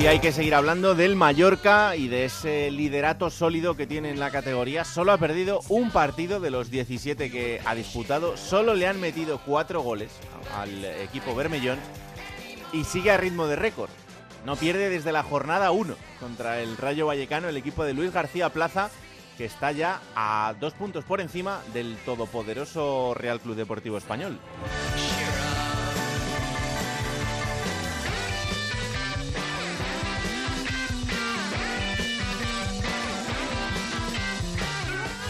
Y hay que seguir hablando del Mallorca y de ese liderato sólido que tiene en la categoría. Solo ha perdido un partido de los 17 que ha disputado. Solo le han metido cuatro goles al equipo Bermellón y sigue a ritmo de récord. No pierde desde la jornada 1 contra el Rayo Vallecano, el equipo de Luis García Plaza, que está ya a dos puntos por encima del todopoderoso Real Club Deportivo Español.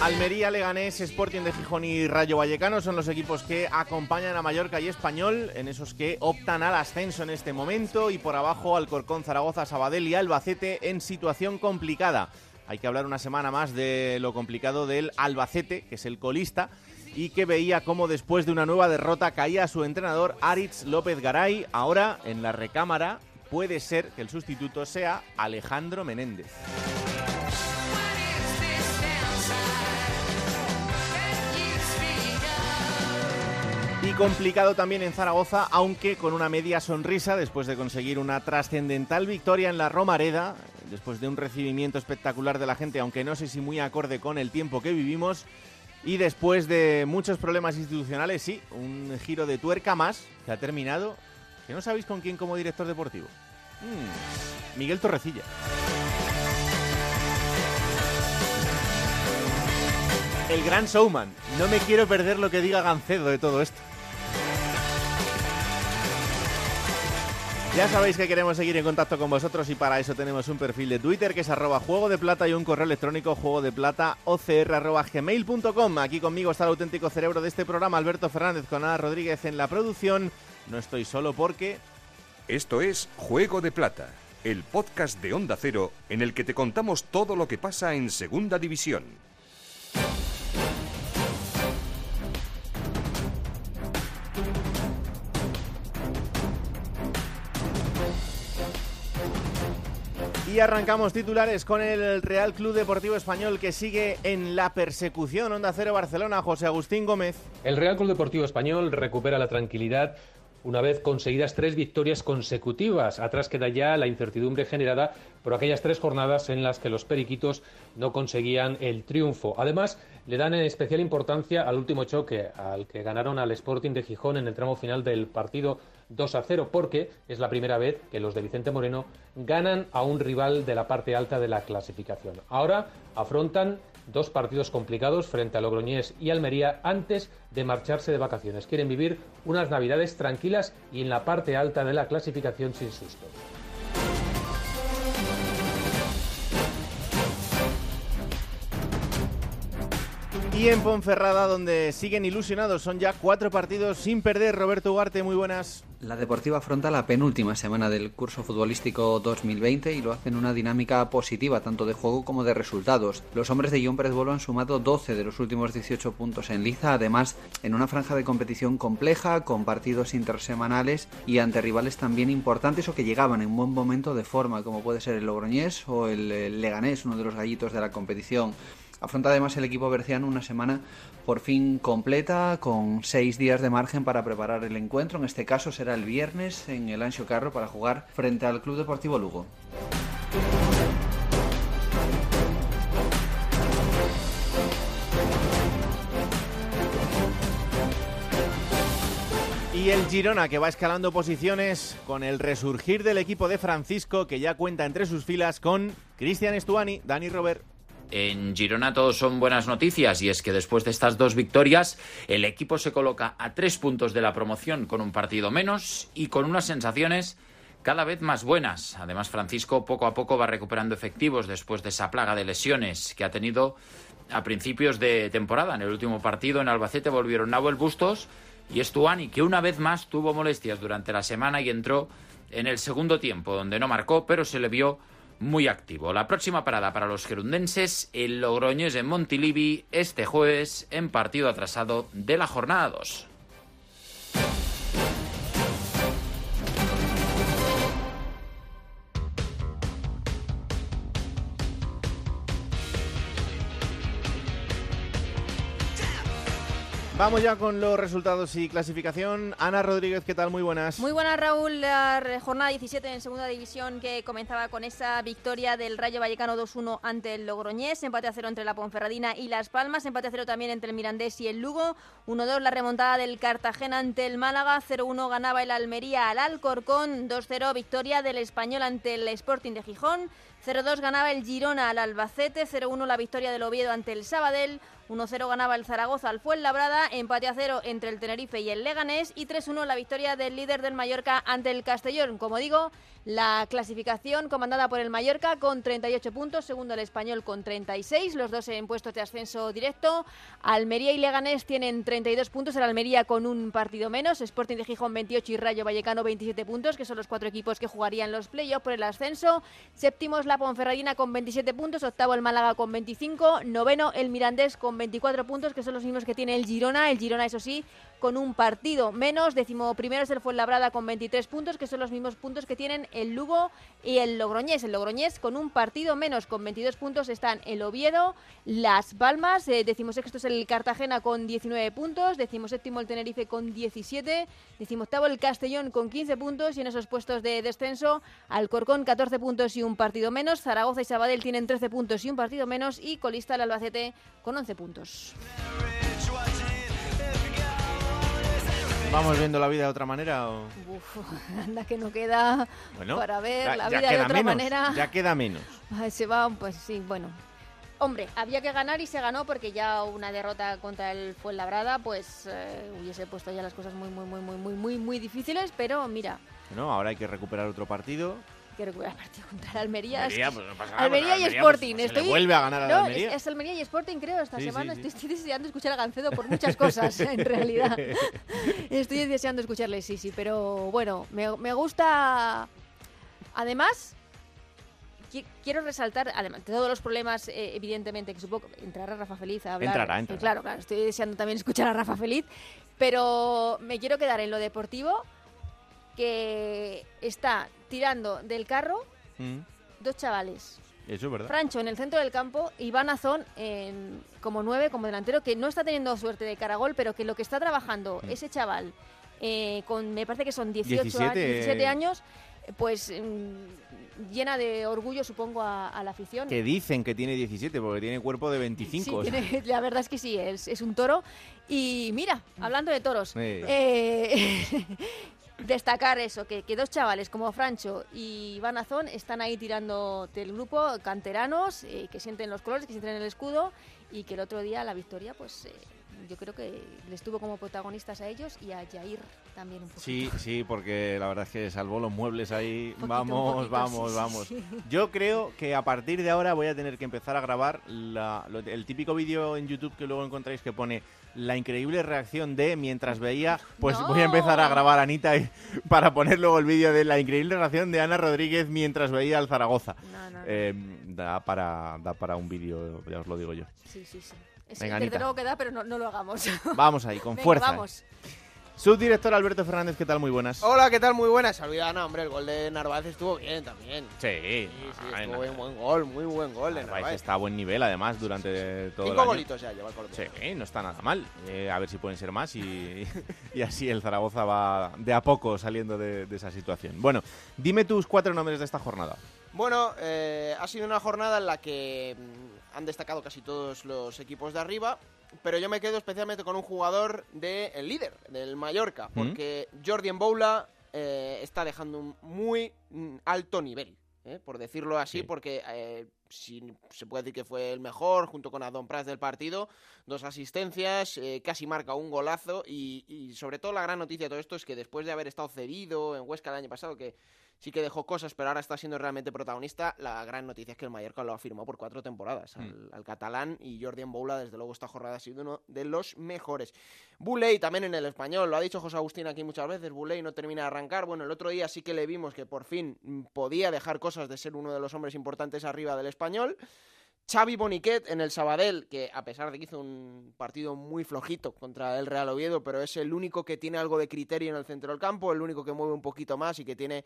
Almería, Leganés, Sporting de Gijón y Rayo Vallecano son los equipos que acompañan a Mallorca y Español, en esos que optan al ascenso en este momento, y por abajo Alcorcón, Zaragoza, Sabadell y Albacete en situación complicada. Hay que hablar una semana más de lo complicado del Albacete, que es el colista, y que veía cómo después de una nueva derrota caía su entrenador Aritz López Garay. Ahora, en la recámara, puede ser que el sustituto sea Alejandro Menéndez. Y complicado también en Zaragoza, aunque con una media sonrisa después de conseguir una trascendental victoria en la Romareda, después de un recibimiento espectacular de la gente, aunque no sé si muy acorde con el tiempo que vivimos, y después de muchos problemas institucionales, sí, un giro de tuerca más que ha terminado, que no sabéis con quién como director deportivo. Mm, Miguel Torrecilla. El gran showman. No me quiero perder lo que diga Gancedo de todo esto. Ya sabéis que queremos seguir en contacto con vosotros y para eso tenemos un perfil de Twitter que es arroba juego de plata y un correo electrónico juego de plata. Aquí conmigo está el auténtico cerebro de este programa, Alberto Fernández con Ana Rodríguez en la producción. No estoy solo porque... Esto es Juego de Plata, el podcast de Onda Cero en el que te contamos todo lo que pasa en Segunda División. Y arrancamos titulares con el Real Club Deportivo Español que sigue en la persecución. Onda Cero Barcelona, José Agustín Gómez. El Real Club Deportivo Español recupera la tranquilidad una vez conseguidas tres victorias consecutivas. Atrás queda ya la incertidumbre generada por aquellas tres jornadas en las que los periquitos no conseguían el triunfo. Además, le dan especial importancia al último choque, al que ganaron al Sporting de Gijón en el tramo final del partido 2 a 0, porque es la primera vez que los de Vicente Moreno ganan a un rival de la parte alta de la clasificación. Ahora afrontan dos partidos complicados frente a Logroñés y Almería antes de marcharse de vacaciones. Quieren vivir unas navidades tranquilas y en la parte alta de la clasificación sin sustos. Y en Ponferrada, donde siguen ilusionados, son ya cuatro partidos sin perder. Roberto Ugarte, muy buenas. La Deportiva afronta la penúltima semana del curso futbolístico 2020 y lo hace en una dinámica positiva tanto de juego como de resultados. Los hombres de John Pérez Bolo han sumado 12 de los últimos 18 puntos en liza, además en una franja de competición compleja, con partidos intersemanales y ante rivales también importantes o que llegaban en buen momento de forma, como puede ser el Logroñés o el Leganés, uno de los gallitos de la competición. Afronta además el equipo berciano una semana por fin completa, con seis días de margen para preparar el encuentro. En este caso será el viernes en el Ancho Carro para jugar frente al Club Deportivo Lugo. Y el Girona que va escalando posiciones con el resurgir del equipo de Francisco que ya cuenta entre sus filas con Cristian Estuani, Dani Robert. En Girona todo son buenas noticias y es que después de estas dos victorias el equipo se coloca a tres puntos de la promoción con un partido menos y con unas sensaciones cada vez más buenas. Además Francisco poco a poco va recuperando efectivos después de esa plaga de lesiones que ha tenido a principios de temporada. En el último partido en Albacete volvieron Nahuel Bustos y Estuani que una vez más tuvo molestias durante la semana y entró en el segundo tiempo, donde no marcó, pero se le vio muy activo. La próxima parada para los gerundenses, el Logroñés en Montilivi, este jueves, en partido atrasado de la jornada 2. Vamos ya con los resultados y clasificación. Ana Rodríguez, ¿qué tal? Muy buenas. Muy buenas, Raúl. La jornada 17 en segunda división que comenzaba con esa victoria del Rayo Vallecano 2-1 ante el Logroñés, empate a cero entre la Ponferradina y Las Palmas, empate a cero también entre el Mirandés y el Lugo, 1-2 la remontada del Cartagena ante el Málaga, 0-1 ganaba el Almería al Alcorcón, 2-0 victoria del Español ante el Sporting de Gijón, 0-2 ganaba el Girona al Albacete, 0-1 la victoria del Oviedo ante el Sabadell, 1-0 ganaba el Zaragoza al Fuenlabrada, empate a cero entre el Tenerife y el Leganés y 3-1 la victoria del líder del Mallorca ante el Castellón. Como digo, la clasificación comandada por el Mallorca con 38 puntos, segundo el Español con 36, los dos en puestos de ascenso directo. Almería y Leganés tienen 32 puntos, el Almería con un partido menos, Sporting de Gijón 28 y Rayo Vallecano 27 puntos, que son los cuatro equipos que jugarían los playoffs por el ascenso. Séptimo es la Ponferradina con 27 puntos, octavo el Málaga con 25, noveno el Mirandés con 24 puntos, que son los mismos que tiene el Girona. El Girona, eso sí, con un partido menos. Décimo primero es el Fuenlabrada con 23 puntos, que son los mismos puntos que tienen el Lugo y el Logroñés. El Logroñés con un partido menos, con 22 puntos, están el Oviedo, Las Palmas. Eh, sexto es el Cartagena con 19 puntos. séptimo el Tenerife con 17. octavo el Castellón con 15 puntos. Y en esos puestos de descenso, Alcorcón 14 puntos y un partido menos. Zaragoza y Sabadell tienen 13 puntos y un partido menos. Y colista el Albacete con 11 puntos. ¿Vamos viendo la vida de otra manera? Uf, anda que no queda para ver la vida de otra manera. Ya queda menos. se va, pues sí, bueno. Hombre, había que ganar y se ganó porque ya una derrota contra el Fuenlabrada, pues eh, hubiese puesto ya las cosas muy, muy, muy, muy, muy, muy, muy difíciles. Pero mira. No, ahora hay que recuperar otro partido que recuperar el partido contra el Almería. Almería, pues no pasa nada, Almería y pues Sporting. Pues, Estoy... vuelve a ganar a no, Almería. Es, es, Almería y Sporting, creo, esta semana. Estoy, estoy, deseando escuchar a Gancedo por muchas cosas, en realidad. Estoy deseando escucharle, sí, sí. Pero bueno, me, me gusta. Además, quiero resaltar, además de todos los problemas, eh, evidentemente, que supongo entrará Rafa Feliz a hablar. Entrará, entrará. Claro, claro, estoy deseando también escuchar a Rafa Feliz, pero me quiero quedar en lo deportivo, que está tirando del carro Mm. Dos chavales. Eso es verdad. Francho en el centro del campo, Iván Azón en, como nueve, como delantero, que no está teniendo suerte de caragol, pero que lo que está trabajando mm. ese chaval, eh, con me parece que son 18 17, años, pues mm, llena de orgullo, supongo, a, la afición. Que dicen que tiene 17, porque tiene cuerpo de 25. la verdad es que sí, es, es, un toro. Y mira, hablando de toros, eh, destacar eso, que, que, dos chavales como Francho y Vanazón están ahí tirando del grupo, canteranos, eh, que sienten los colores, que sienten el escudo y que el otro día la victoria, pues eh, yo creo que les tuvo como protagonistas a ellos y a Jair también un poco. Sí, sí, porque la verdad es que salvó los muebles ahí. vamos, vamos, vamos. Yo creo que a partir de ahora voy a tener que empezar a grabar el típico vídeo en YouTube que luego encontráis que pone la increíble reacción de mientras veía, pues voy a empezar a grabar Anita para poner luego el vídeo de la increíble reacción de Ana Rodríguez mientras veía al Zaragoza. Eh, da, para, da para un vídeo, ya os lo digo yo. Sí, sí, sí. Venga, desde luego que da, pero no, lo hagamos. Vamos ahí, con fuerza. Vamos. Subdirector Alberto Fernández, ¿qué tal? Muy buenas. Hola, ¿qué tal? Muy buenas. Saludad, no, hombre, el gol de Narváez estuvo bien también. Sí, sí, sí estuvo bien, buen gol, muy buen gol de Narváez. está a buen nivel, además, durante todo Cinco el golitos ya lleva el Córdoba. Sí, no está nada mal. Eh, a ver si pueden ser más y, y, así el Zaragoza va de a poco saliendo de, de, esa situación. Bueno, dime tus cuatro nombres de esta jornada. Bueno, eh, ha sido una jornada en la que mm, han destacado casi todos los equipos de arriba pero yo me quedo especialmente con un jugador del el líder, del Mallorca, porque Jordi Mboula eh, está dejando un muy mm, alto nivel. ¿eh? por decirlo así, porque eh, si se puede decir que fue el mejor, junto con Adon Prats del partido, dos asistencias, casi marca un golazo y, y, sobre todo la gran noticia de todo esto es que después de haber estado cedido en Huesca el año pasado, que sí que dejó cosas, pero ahora está siendo realmente protagonista. La gran noticia es que el Mallorca lo afirmó por cuatro temporadas al, al catalán y Jordi Boula, desde luego, esta jornada ha sido uno de los mejores. Buley también en el español, lo ha dicho José Agustín aquí muchas veces, Buley no termina de arrancar. Bueno, el otro día sí que le vimos que por fin mm, podía dejar cosas de ser uno de los hombres importantes arriba del español. Xavi Boniquet en el Sabadell, que a pesar de que hizo un partido muy flojito contra el Real Oviedo, pero es el único que tiene algo de criterio en el centro del campo, el único que mueve un poquito más y que tiene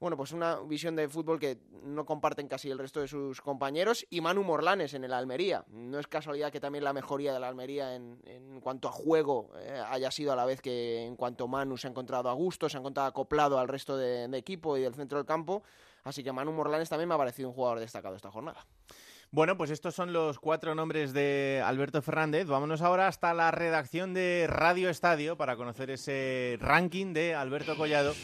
bueno, pues una visión de fútbol que no comparten casi el resto de sus compañeros. Y Manu Morlanes en el Almería. No es casualidad que también la mejoría de la Almería en, en cuanto a juego eh, haya sido a la vez que en cuanto Manu se ha encontrado a gusto, se ha encontrado acoplado al resto de, de equipo y del centro del campo. Así que Manu Morlanes también me ha parecido un jugador destacado esta jornada. Bueno, pues estos son los cuatro nombres de Alberto Fernández. Vámonos ahora hasta la redacción de Radio Estadio para conocer ese ranking de Alberto Collado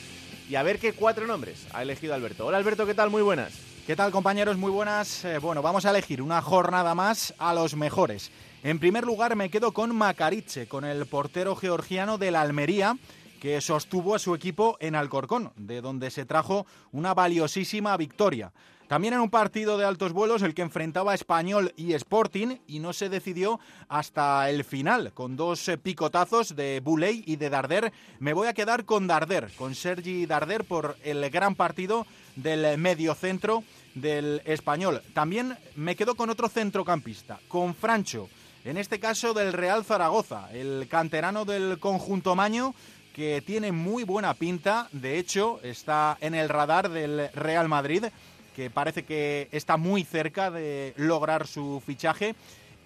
y a ver qué cuatro nombres ha elegido Alberto. Hola Alberto, ¿qué tal? Muy buenas. ¿Qué tal compañeros? Muy buenas. Eh, bueno, vamos a elegir una jornada más a los mejores. En primer lugar me quedo con Macariche, con el portero georgiano de la Almería que sostuvo a su equipo en Alcorcón, de donde se trajo una valiosísima victoria. También en un partido de altos vuelos el que enfrentaba a Español y Sporting y no se decidió hasta el final, con dos eh, picotazos de Buley y de Darder. Me voy a quedar con Darder, con Sergi Darder por el gran partido del medio centro del Español. También me quedo con otro centrocampista, con Francho, en este caso del Real Zaragoza, el canterano del conjunto Maño que tiene muy buena pinta, de hecho está en el radar del Real Madrid, que parece que está muy cerca de lograr su fichaje.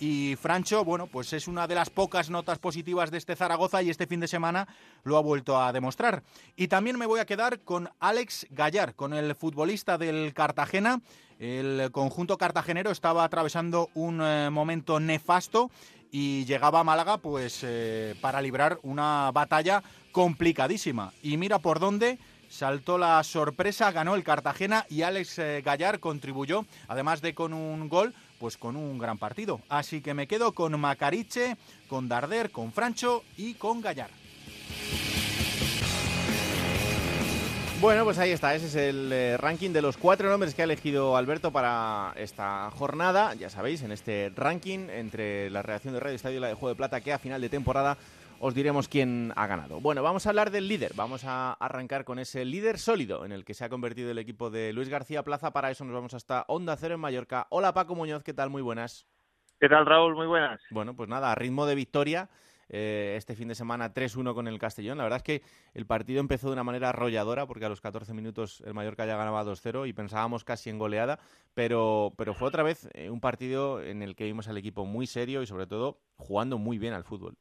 Y Francho, bueno, pues es una de las pocas notas positivas de este Zaragoza y este fin de semana lo ha vuelto a demostrar. Y también me voy a quedar con Alex Gallar, con el futbolista del Cartagena. El conjunto cartagenero estaba atravesando un eh, momento nefasto y llegaba a Málaga pues eh, para librar una batalla complicadísima. Y mira por dónde saltó la sorpresa, ganó el Cartagena y Alex eh, Gallar contribuyó, además de con un gol, pues con un gran partido. Así que me quedo con Macariche, con Darder, con Francho y con Gallar. Bueno, pues ahí está, ese es el eh, ranking de los cuatro nombres que ha elegido Alberto para esta jornada. Ya sabéis, en este ranking entre la redacción de Radio Estadio y la de Juego de Plata, que a final de temporada os diremos quién ha ganado. Bueno, vamos a hablar del líder. Vamos a arrancar con ese líder sólido en el que se ha convertido el equipo de Luis García Plaza. Para eso nos vamos hasta Onda Cero en Mallorca. Hola Paco Muñoz, ¿qué tal? Muy buenas. ¿Qué tal Raúl? Muy buenas. Bueno, pues nada, a ritmo de victoria. Eh, este fin de semana 3-1 con el Castellón. La verdad es que el partido empezó de una manera arrolladora porque a los 14 minutos el Mallorca ya ganaba 2-0 y pensábamos casi en goleada, pero, pero fue otra vez eh, un partido en el que vimos al equipo muy serio y sobre todo jugando muy bien al fútbol.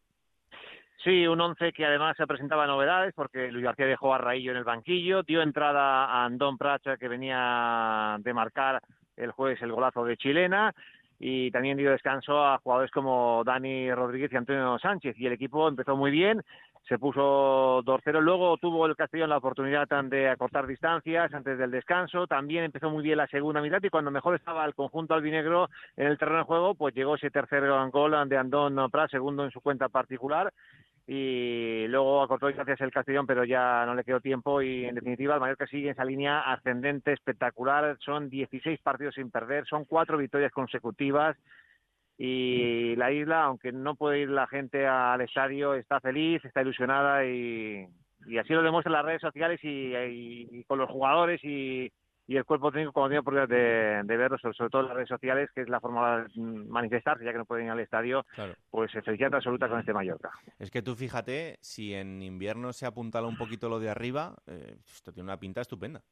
Sí, un once que además se presentaba novedades porque Luis García dejó a Raillo en el banquillo, dio entrada a Andón Pracha que venía de marcar el jueves el golazo de Chilena y también dio descanso a jugadores como Dani Rodríguez y Antonio Sánchez y el equipo empezó muy bien, se puso 2-0, luego tuvo el Castellón la oportunidad de acortar distancias antes del descanso, también empezó muy bien la segunda mitad y cuando mejor estaba el conjunto albinegro en el terreno de juego, pues llegó ese tercer gol de Andón Prat, segundo en su cuenta particular. Y luego acortó distancias el Castellón, pero ya no le quedó tiempo y en definitiva el Mallorca sigue en esa línea ascendente espectacular, son 16 partidos sin perder, son cuatro victorias consecutivas y la isla, aunque no puede ir la gente al estadio, está feliz, está ilusionada y, y así lo demuestran las redes sociales y, y con los jugadores y, el cuerpo técnico como tiene oportunidad de, de verlo, sobre, todo en las redes sociales, que es la forma de manifestarse, ya que no pueden ir al estadio, pues felicidad absoluta con este Mallorca. Es que tú fíjate, si en invierno se apuntala un poquito lo de arriba, eh, esto tiene una pinta estupenda.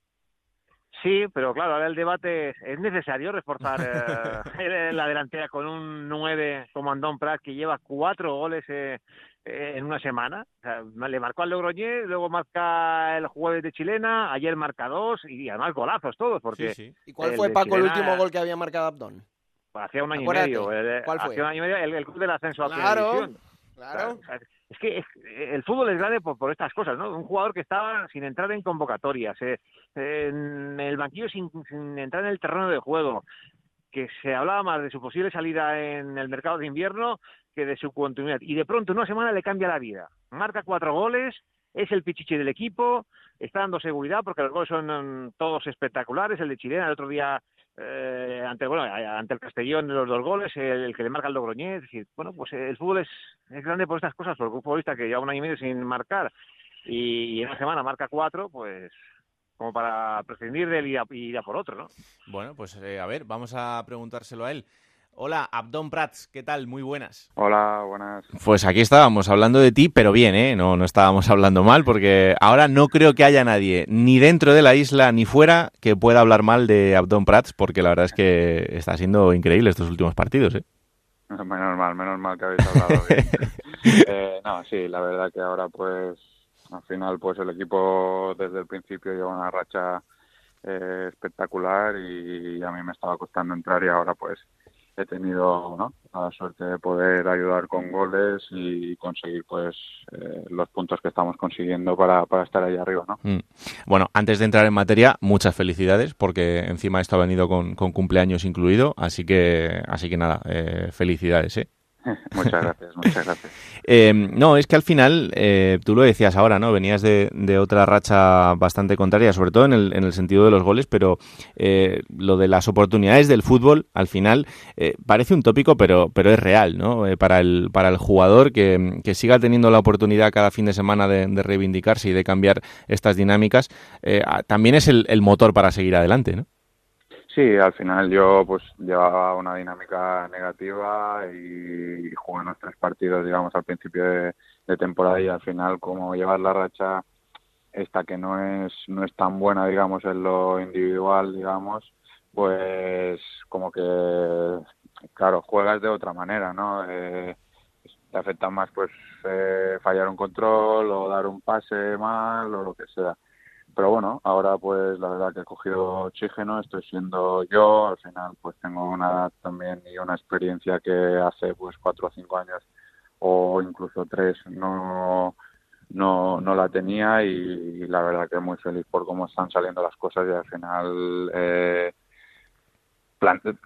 Sí, pero claro, ahora el debate es, ¿es necesario reforzar eh, la delantera con un 9 como Andón Prat que lleva cuatro goles eh, eh, en una semana. O sea, le marcó al Logroñés, luego marca el jueves de Chilena, ayer marca dos y además golazos todos. Porque sí, sí. ¿Y cuál fue, Paco, el último gol que había marcado Abdón? Pues hacía un año y medio. El, ¿Cuál fue? Hacía un año y medio el, el club del ascenso claro, a. Claro. O sea, es que el fútbol es grande por, estas cosas, ¿no? Un jugador que estaba sin entrar en convocatorias, eh, en el banquillo sin, sin entrar en el terreno de juego, que se hablaba más de su posible salida en el mercado de invierno que de su continuidad. Y de pronto, una semana le cambia la vida. Marca cuatro goles es el pichichi del equipo, está dando seguridad porque los goles son mm, todos espectaculares, el de Chilena el otro día eh, ante bueno ante el Castellón los dos goles, el, que le marca el Logroñés, es decir, bueno, pues el fútbol es, es grande por estas cosas, porque un futbolista que lleva un año y medio sin marcar y, en una semana marca cuatro, pues como para prescindir de él y ir a, por otro, ¿no? Bueno, pues eh, a ver, vamos a preguntárselo a él. Hola, Abdón Prats, ¿qué tal? Muy buenas. Hola, buenas. Pues aquí estábamos hablando de ti, pero bien, ¿eh? No, no estábamos hablando mal, porque ahora no creo que haya nadie, ni dentro de la isla ni fuera, que pueda hablar mal de Abdón Prats, porque la verdad es que está siendo increíble estos últimos partidos, ¿eh? Menos mal, menos mal que habéis hablado bien. eh, no, sí, la verdad que ahora pues al final pues el equipo desde el principio lleva una racha eh, espectacular y a mí me estaba costando entrar y ahora pues he tenido la suerte de poder ayudar con goles y conseguir pues eh, los puntos que estamos consiguiendo para, para estar ahí arriba. ¿no? Mm. Bueno, antes de entrar en materia, muchas felicidades porque encima esto ha venido con, con cumpleaños incluido, así que, así que nada, eh, felicidades. ¿eh? muchas gracias, muchas gracias. Eh, no, es que al final, eh, tú lo decías ahora, ¿no? Venías de, otra racha bastante contraria, sobre todo en el, en el sentido de los goles, pero eh, lo de las oportunidades del fútbol, al final, parece un tópico, pero, pero es real, ¿no? para, el, para el jugador que, que, siga teniendo la oportunidad cada fin de semana de, reivindicarse y de cambiar estas dinámicas, también es el, el motor para seguir adelante, ¿no? Sí, al final yo pues llevaba una dinámica negativa y jugué los tres partidos, digamos, al principio de, temporada y al final como llevar la racha esta que no es no es tan buena, digamos, en lo individual, digamos, pues como que, claro, juegas de otra manera, ¿no? Eh, te afecta más pues eh, fallar un control o dar un pase mal o lo que sea pero bueno, ahora pues la verdad que he cogido oxígeno, estoy siendo yo, al final pues tengo una edad también y una experiencia que hace pues cuatro o cinco años o incluso tres no no, no la tenía y, la verdad que muy feliz por cómo están saliendo las cosas y al final eh,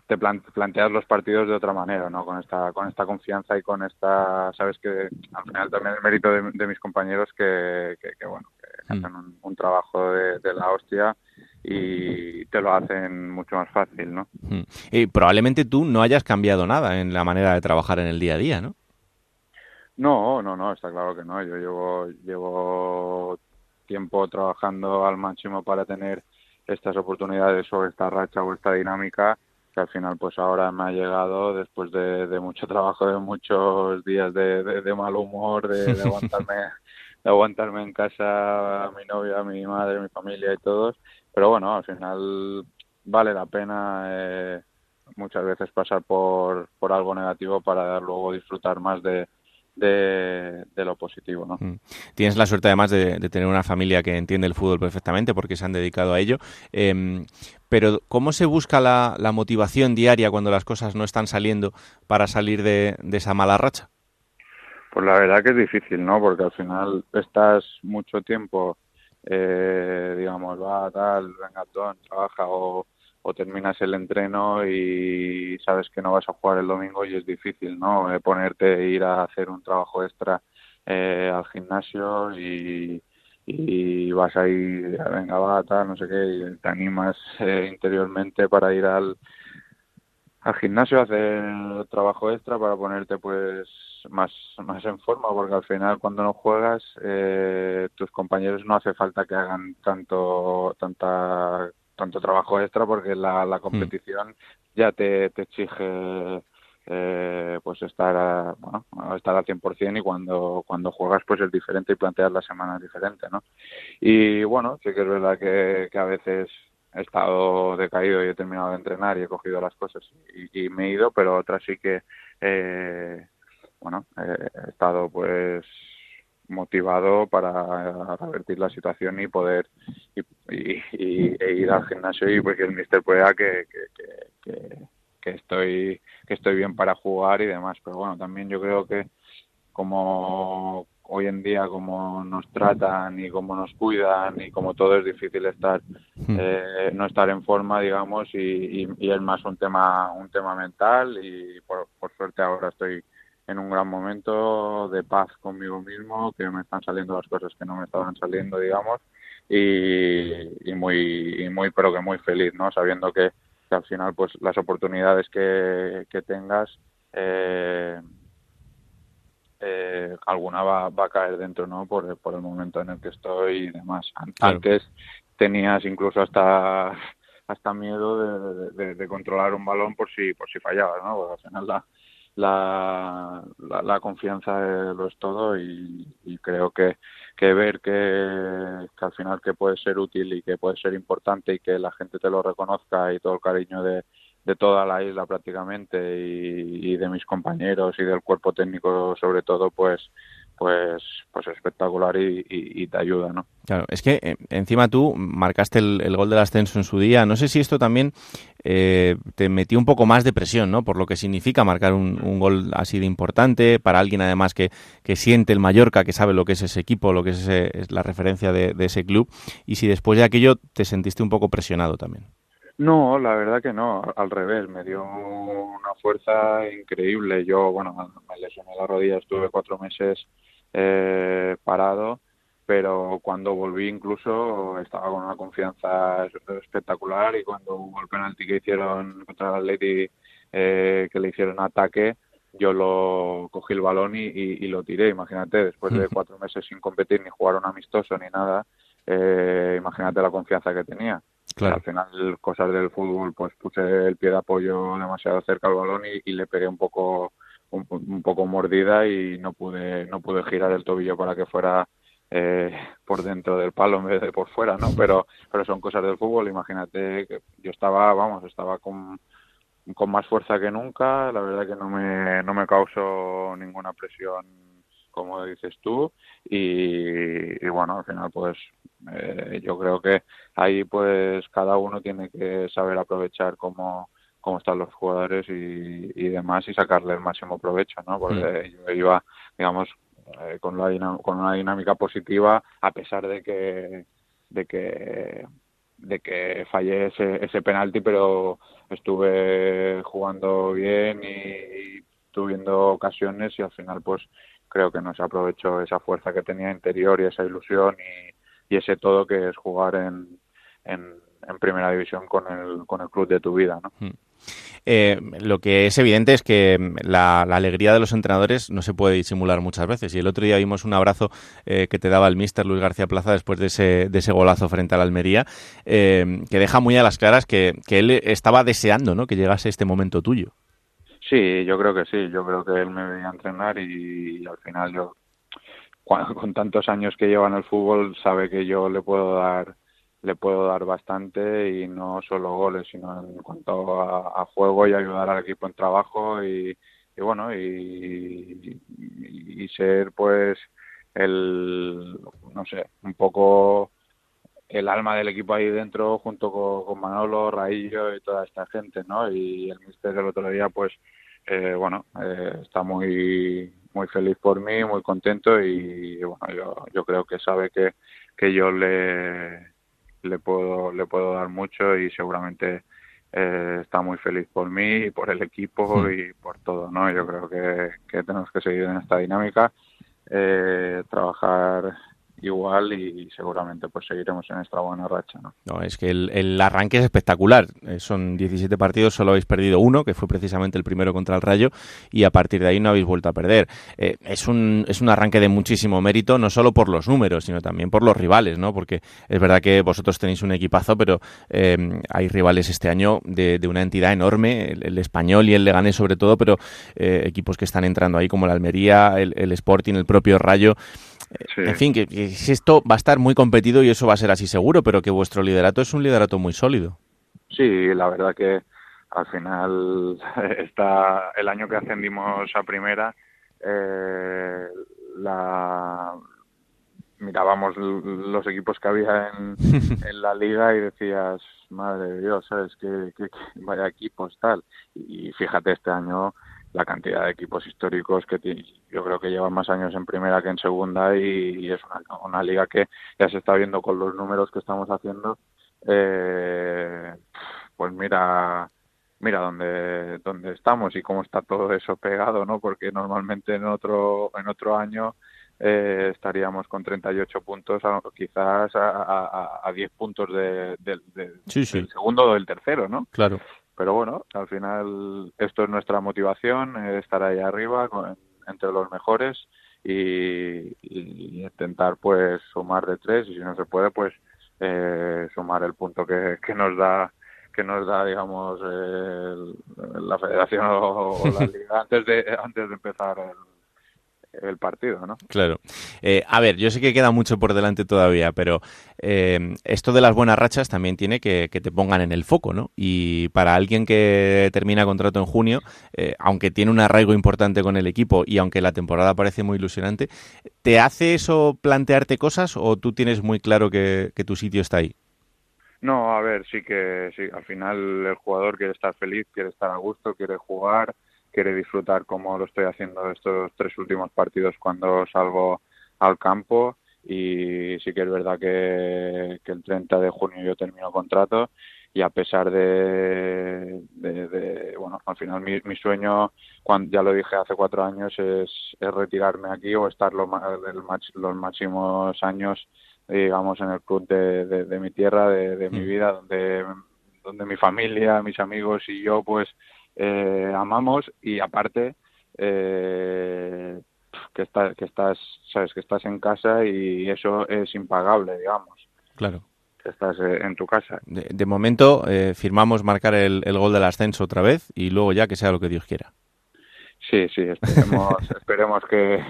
te planteas los partidos de otra manera, ¿no? Con esta, con esta confianza y con esta, sabes que al final también el mérito de, mis compañeros que, que, bueno, que mm. hacen un, trabajo de, la hostia y te lo hacen mucho más fácil, ¿no? Mm. Y probablemente tú no hayas cambiado nada en la manera de trabajar en el día a día, ¿no? No, no, no, está claro que no. Yo llevo, llevo tiempo trabajando al máximo para tener estas oportunidades o esta racha o esta dinámica que al final pues ahora me ha llegado después de, mucho trabajo, de muchos días de, mal humor, de, aguantarme de aguantarme en casa a mi novia, a mi madre, a mi familia y todos. Pero bueno, al final vale la pena eh, muchas veces pasar por, por algo negativo para luego disfrutar más de, de, lo positivo. ¿no? Mm. Tienes la suerte además de, tener una familia que entiende el fútbol perfectamente porque se han dedicado a ello. Em, pero ¿cómo se busca la, motivación diaria cuando las cosas no están saliendo para salir de, esa mala racha? Pues la verdad que es difícil, ¿no? Porque al final estás mucho tiempo, eh, digamos, va tal, venga, trabaja o o terminas el entreno y sabes que no vas a jugar el domingo y es difícil, ¿no? Eh, ponerte e ir a hacer un trabajo extra eh, al gimnasio y, y vas ahí, venga, va, tal, no sé qué, y te animas eh, interiormente para ir al, al gimnasio a hacer trabajo extra para ponerte pues más más en forma porque al final cuando no juegas eh, tus compañeros no hace falta que hagan tanto tanta tanto trabajo extra porque la, la hmm. competición ya te, te exige eh, pues estar a, bueno, estar al 100% y cuando, cuando juegas pues es diferente y planteas la semana diferente, ¿no? Y bueno, sí que es verdad que, que a veces he estado decaído y he terminado de entrenar y he cogido las cosas y, me he ido, pero otras sí que, eh, bueno, he estado pues motivado para revertir la situación y poder y, e ir al gimnasio y porque el mister pueda que, que, que, estoy que estoy bien para jugar y demás pero bueno también yo creo que como hoy en día como nos tratan y como nos cuidan y como todo es difícil estar hmm. eh, no estar en forma digamos y, y, es más un tema un tema mental y por, por suerte ahora estoy en un gran momento de paz conmigo mismo, que me están saliendo las cosas que no me estaban saliendo, digamos, y, muy, muy, pero que muy feliz, ¿no? Sabiendo que, al final, pues las oportunidades que, que tengas, eh, eh, alguna va, va, a caer dentro, ¿no? Por, por el momento en el que estoy y demás. Antes tenías incluso hasta hasta miedo de, controlar un balón por si por si fallabas, ¿no? Porque al final la, la, la, confianza lo es todo y, creo que, que ver que, al final que puede ser útil y que puede ser importante y que la gente te lo reconozca y todo el cariño de toda la isla prácticamente y, de mis compañeros y del cuerpo técnico sobre todo pues pues pues espectacular y, te ayuda no claro es que eh, encima tú marcaste el, gol del ascenso en su día. No sé si esto también eh, te metió un poco más de presión no por lo que significa marcar un, gol así de importante. Para alguien además que, que, siente el Mallorca que sabe lo que es ese equipo lo que es, es la referencia de ese club. Y si después de aquello te sentiste un poco presionado también. No, la verdad que no, al revés, me dio una fuerza increíble. Yo, bueno, me lesioné la rodilla, estuve cuatro meses eh, parado, pero cuando volví incluso estaba con una confianza espectacular y cuando hubo el penalti que hicieron contra el Atleti, eh, que le hicieron ataque, yo lo cogí el balón y, y, lo tiré. Imagínate, después de cuatro meses sin competir ni jugar un amistoso ni nada, eh, imagínate la confianza que tenía. Al final, cosas del fútbol, pues puse el pie de apoyo demasiado cerca al balón y, le pegué un poco un, poco mordida y no pude no pude girar el tobillo para que fuera eh, por dentro del palo en vez de por fuera, ¿no? Pero pero son cosas del fútbol. Imagínate que yo estaba, vamos, estaba con con más fuerza que nunca. La verdad que no me no me causó ninguna presión como dices tú y, y bueno al final pues eh, yo creo que ahí pues cada uno tiene que saber aprovechar cómo, cómo están los jugadores y, y demás y sacarle el máximo provecho, ¿no? Porque mm. yo iba, digamos, eh, con, la con una dinámica positiva a pesar de que de que de que fallé ese, ese penalti pero estuve jugando bien y, tuviendo ocasiones y al final pues creo que no se aprovechó esa fuerza que tenía interior y esa ilusión y, y ese todo que es jugar en, en, primera división con el, con el club de tu vida. ¿no? Hmm. Eh, lo que es evidente es que la, alegría de los entrenadores no se puede disimular muchas veces. Y el otro día vimos un abrazo eh, que te daba el míster Luis García Plaza después de ese, de ese golazo frente a la Almería, eh, que deja muy a las claras que, él estaba deseando ¿no? que llegase este momento tuyo. Sí, yo creo que sí. Yo creo que él me veía entrenar y al final yo con tantos años que lleva en el fútbol sabe que yo le puedo dar le puedo dar bastante y no solo goles sino en cuanto a, juego y ayudar al equipo en trabajo y, bueno y, y, ser pues el no sé un poco el alma del equipo ahí dentro junto con, Manolo Raillo y toda esta gente no y el mister del otro día pues eh, bueno eh, está muy muy feliz por mí, muy contento y bueno, yo, yo creo que sabe que, que yo le, le puedo le puedo dar mucho y seguramente eh, está muy feliz por mí y por el equipo hmm. y por todo, ¿no? Yo creo que, que tenemos que seguir en esta dinámica, eh, trabajar igual y seguramente pues seguiremos en esta buena racha. ¿no? no es que el, arranque es espectacular. Eh, son 17 partidos, solo habéis perdido uno, que fue precisamente el primero contra el Rayo, y a partir de ahí no habéis vuelto a perder. Eh, es, un, es un arranque de muchísimo mérito, no solo por los números, sino también por los rivales, ¿no? Porque es verdad que vosotros tenéis un equipazo, pero eh, hay rivales este año de, una entidad enorme, el, español y el Leganés sobre todo, pero equipos que están entrando ahí como el Almería, el Sporting, el propio Rayo. En fin, que, esto va a estar muy competido y eso va a ser así seguro, pero que vuestro liderato es un liderato muy sólido. Sí, la verdad que al final está el año que ascendimos a primera, eh, la mirábamos los equipos que había en, en, la liga y decías, madre de Dios, ¿sabes? Que, vaya equipos tal. Y fíjate, este año la cantidad de equipos históricos que yo creo que llevan más años en primera que en segunda y, es una, liga que ya se está viendo con los números que estamos haciendo. Eh, pues mira, mira dónde, dónde estamos y cómo está todo eso pegado, ¿no? Porque normalmente en otro, en otro año eh, estaríamos con 38 puntos, quizás a, a, 10 puntos de, del segundo o del tercero, ¿no? Claro. Pero bueno, al final esto es nuestra motivación, eh, estar ahí arriba entre los mejores y, intentar pues sumar de tres. Y si no se puede pues eh, sumar el punto que, que nos da que nos da digamos la federación o, la liga antes de antes de empezar el, el partido, ¿no? Claro. Eh, a ver, yo sé que queda mucho por delante todavía, pero eh, esto de las buenas rachas también tiene que, que, te pongan en el foco, ¿no? Y para alguien que termina contrato en junio, eh, aunque tiene un arraigo importante con el equipo y aunque la temporada parece muy ilusionante, ¿te hace eso plantearte cosas o tú tienes muy claro que, que tu sitio está ahí? No, a ver, sí que sí, al final el jugador quiere estar feliz, quiere estar a gusto, quiere jugar, quiere disfrutar como lo estoy haciendo estos tres últimos partidos cuando salgo al campo y sí que es verdad que, el 30 de junio yo termino contrato y a pesar de, de, bueno, al final mi, mi, sueño, cuando, ya lo dije hace cuatro años, es, es retirarme aquí o estar lo, los máximos años, digamos, en el club de, de mi tierra, de, mi mm. vida, donde, donde mi familia, mis amigos y yo, pues, eh, amamos y aparte eh, que, está, que estás sabes que estás en casa y eso es impagable digamos. Claro. Que estás eh, en tu casa. De, momento firmamos marcar el, gol del ascenso otra vez y luego ya que sea lo que Dios quiera. Sí sí esperemos esperemos que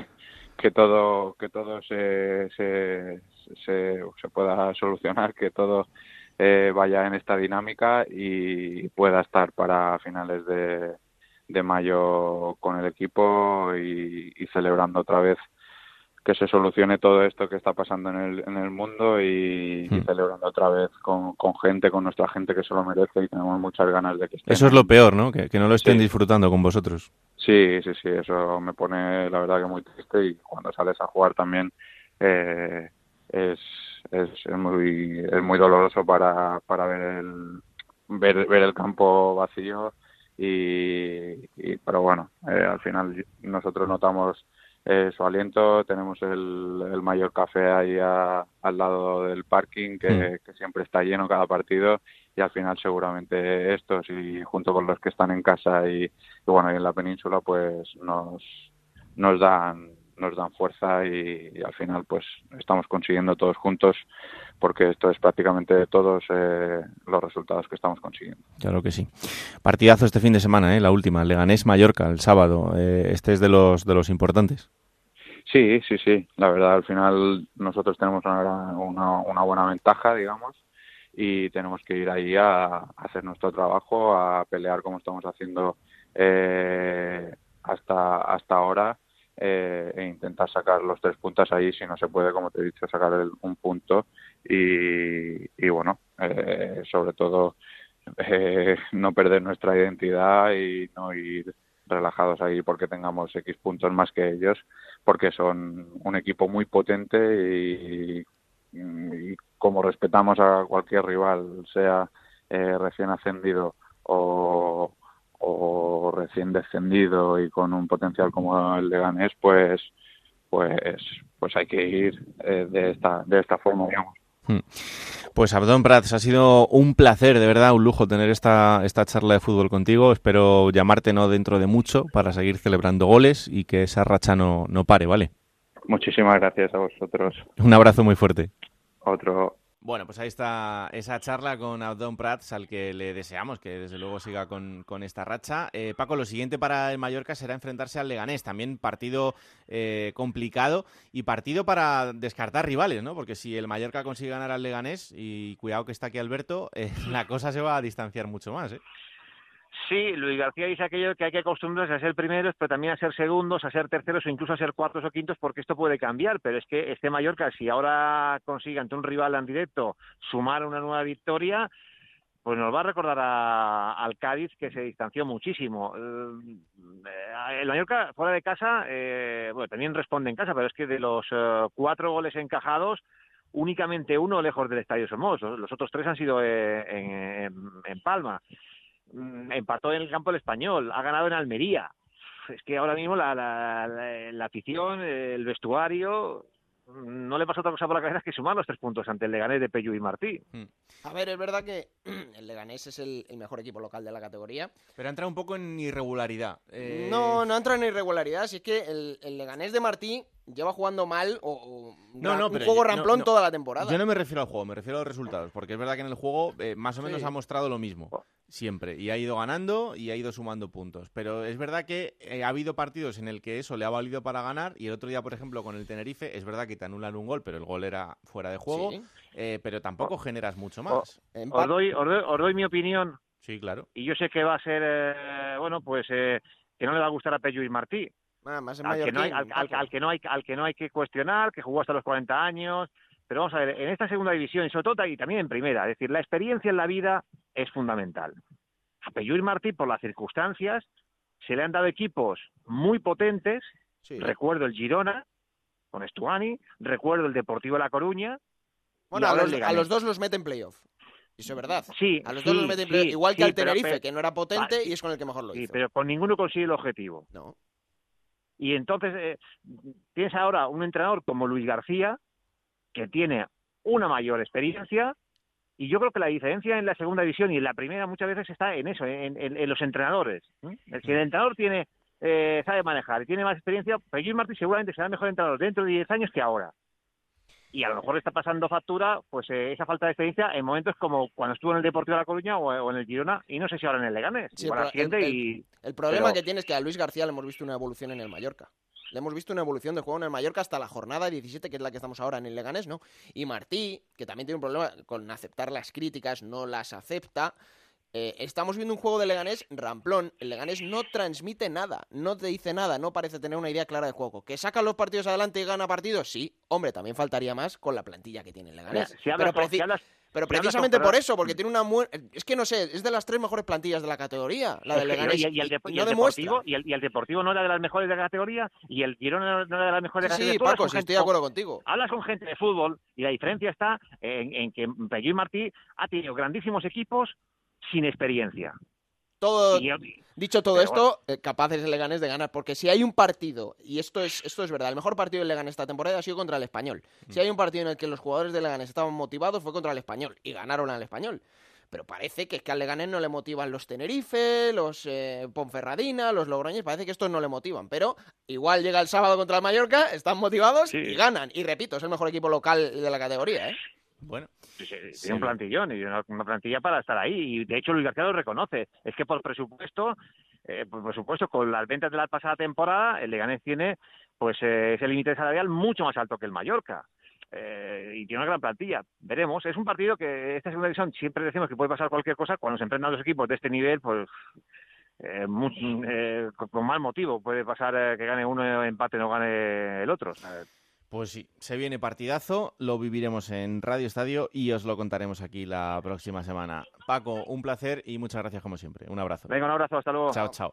que todo que todo se, se, se, se pueda solucionar que todo eh, vaya en esta dinámica y pueda estar para finales de, mayo con el equipo y, celebrando otra vez que se solucione todo esto que está pasando en el, en el mundo y, hmm. celebrando otra vez con, gente, con nuestra gente que se lo merece y tenemos muchas ganas de que estén. Eso es lo peor, ¿no? Que, no lo estén disfrutando con vosotros. Sí, sí, sí, eso me pone la verdad que muy triste y cuando sales a jugar también eh, es, es, muy es muy doloroso para, para ver el ver, ver el campo vacío y, pero bueno eh, al final nosotros notamos eh, su aliento tenemos el, el mayor café ahí al lado del parking que, mm. que, siempre está lleno cada partido y al final seguramente estos y junto con los que están en casa y, y bueno y en la península pues nos nos dan nos dan fuerza y, al final pues estamos consiguiendo todos juntos porque esto es prácticamente de todos eh, los resultados que estamos consiguiendo. Claro que sí. Partidazo este fin de semana, ¿eh? la última, Leganés-Mallorca el sábado. Eh, este es de los, de los importantes. Sí, sí, sí. La verdad, al final nosotros tenemos una, una, buena ventaja, digamos, y tenemos que ir ahí a, hacer nuestro trabajo, a pelear como estamos haciendo eh, hasta, hasta ahora eh, e intentar sacar los tres puntos ahí, si no se puede, como te he dicho, sacar un punto. Y, bueno, eh, sobre todo eh, no perder nuestra identidad y no ir relajados ahí porque tengamos X puntos más que ellos, porque son un equipo muy potente y, y como respetamos a cualquier rival, sea recién ascendido o recién descendido y con un potencial como el de Ganés, pues, pues, pues hay que ir eh, de, esta, de esta forma, digamos. Hmm. Pues Abdón Prats, ha sido un placer, de verdad, un lujo tener esta, esta charla de fútbol contigo. Espero llamarte no dentro de mucho para seguir celebrando goles y que esa racha no, no pare, ¿vale? Muchísimas gracias a vosotros. Un abrazo muy fuerte. Otro. Bueno, pues ahí está esa charla con Abdón Prats, al que le deseamos que desde luego siga con, esta racha. Eh, Paco, lo siguiente para el Mallorca será enfrentarse al Leganés, también partido eh, complicado y partido para descartar rivales, ¿no? Porque si el Mallorca consigue ganar al Leganés, y cuidado que está aquí Alberto, eh, la cosa se va a distanciar mucho más, ¿eh? Sí, Luis García dice aquello que hay que acostumbrarse a ser primeros, pero también a ser segundos, a ser terceros o incluso a ser cuartos o quintos, porque esto puede cambiar. Pero es que este Mallorca, si ahora consigue ante un rival en directo sumar una nueva victoria, pues nos va a recordar al Cádiz que se distanció muchísimo. Eh, el Mallorca fuera de casa, eh, bueno, también responde en casa, pero es que de los eh, cuatro goles encajados, únicamente uno lejos del Estadio Somos. Los otros tres han sido en, en Palma. Mm, empató en el campo del español, ha ganado en Almería. Es que ahora mismo la, la, la, la afición, el vestuario, no le pasa otra cosa por la cabeza que sumar los tres puntos ante el Leganés de Pello y Martí. A ver, es verdad que el Leganés es el, el mejor equipo local de la categoría. Pero ha entrado un poco en irregularidad. Eh, No, no entra en irregularidad. Si es que el, el Leganés de Martí lleva jugando mal o, o No, no, un pero juego yo- ramplón no. toda la temporada. Yo no me refiero al juego, me refiero a los resultados, porque es verdad que en el juego eh, más o menos Sí. ha mostrado lo mismo, siempre, y ha ido ganando y ha ido sumando puntos. Pero es verdad que eh, ha habido partidos en el que eso le ha valido para ganar, y el otro día, por ejemplo, con el Tenerife, es verdad que te anulan un gol, pero el gol era fuera de juego, Sí. eh, pero tampoco generas mucho más. Os doy, os, doy, os doy mi opinión, Sí, claro. y yo sé que va a ser, eh, bueno, pues eh, que no le va a gustar a Pello y Martí. Más en al que, no hay, al, que no hay al que no hay que cuestionar, que jugó hasta los 40 años, pero vamos a ver, en esta segunda división y sobre todo y también en primera, es decir, la experiencia en la vida es fundamental. A Pelluir Martí, por las circunstancias, se le han dado equipos muy potentes, Sí. recuerdo el Girona con Estuani, recuerdo el Deportivo La Coruña, Bueno, a los, a los dos los mete en playoff. Eso es verdad. Sí, A los sí, dos los mete en sí, playoff. Igual que sí, al Tenerife, pero- que no era potente Vale. y es con el que mejor lo sí, hizo. pero con ninguno consigue el objetivo. No. Y entonces eh, tienes ahora un entrenador como Luis García, que tiene una mayor experiencia, y yo creo que la diferencia en la segunda división y en la primera muchas veces está en eso, en, los entrenadores. Si el entrenador tiene eh, sabe manejar y tiene más experiencia, y Martí seguramente será mejor entrenador dentro de 10 años que ahora. Y a lo mejor le está pasando factura pues eh, esa falta de experiencia en momentos como cuando estuvo en el Deportivo de La Coruña o, o en el Girona, y no sé si ahora en el Leganés. Sí, Igual el- el- y... El problema Pero- que tiene es que a Luis García le hemos visto una evolución en el Mallorca. Le hemos visto una evolución de juego en el Mallorca hasta la jornada 17, que es la que estamos ahora en el Leganés, ¿no? Y Martí, que también tiene un problema con aceptar las críticas, no las acepta. Eh, estamos viendo un juego de Leganés ramplón. El Leganés no transmite nada, no te dice nada, no parece tener una idea clara de juego. ¿Que saca los partidos adelante y gana partidos? Sí. Hombre, también faltaría más con la plantilla que tiene el Leganés. Si hablas, Pero si hablas- si hablas precisamente por eso, porque tiene una... Es que no sé, es de las tres mejores plantillas de la categoría, la del Leganés. y, y el, y- Dep- y y no el demuestra. deportivo y el, y el deportivo no era de las mejores de la categoría y el Girona no era de las mejores de la categoría. sí, Paco, gente- estoy de acuerdo contigo. Hablas con gente de fútbol y la diferencia está en, en que Pello y Martí ha tenido grandísimos equipos sin experiencia. Todo, Y- dicho todo pero esto, eh, capaces el Leganés de ganar, porque si hay un partido, y esto es, esto es verdad, el mejor partido del Leganés esta temporada ha sido contra el Español. Mm. Si hay un partido en el que los jugadores del Leganés estaban motivados fue contra el Español, y ganaron al Español. Pero parece que es que al Leganés no le motivan los Tenerife, los eh, Ponferradina, los Logroñés, parece que estos no le motivan. Pero igual llega el sábado contra el Mallorca, están motivados Sí. y ganan. Y repito, es el mejor equipo local de la categoría, ¿eh? Bueno, Tiene Sí. un plantillón y una, una plantilla para estar ahí. Y de hecho Luis García lo reconoce. Es que por presupuesto, eh, por presupuesto, con las ventas de la pasada temporada, el Leganés tiene pues eh, ese límite salarial mucho más alto que el Mallorca. Eh, y tiene una gran plantilla. Veremos. Es un partido que esta segunda división siempre decimos que puede pasar cualquier cosa. Cuando se enfrentan dos equipos de este nivel, pues eh, mu- eh, con, mal motivo. Puede pasar eh, que gane uno, empate, no gane el otro. Pues sí, se viene partidazo, lo viviremos en Radio Estadio y os lo contaremos aquí la próxima semana. Paco, un placer y muchas gracias como siempre. Un abrazo. Venga, un abrazo. Hasta luego. Chao, chao.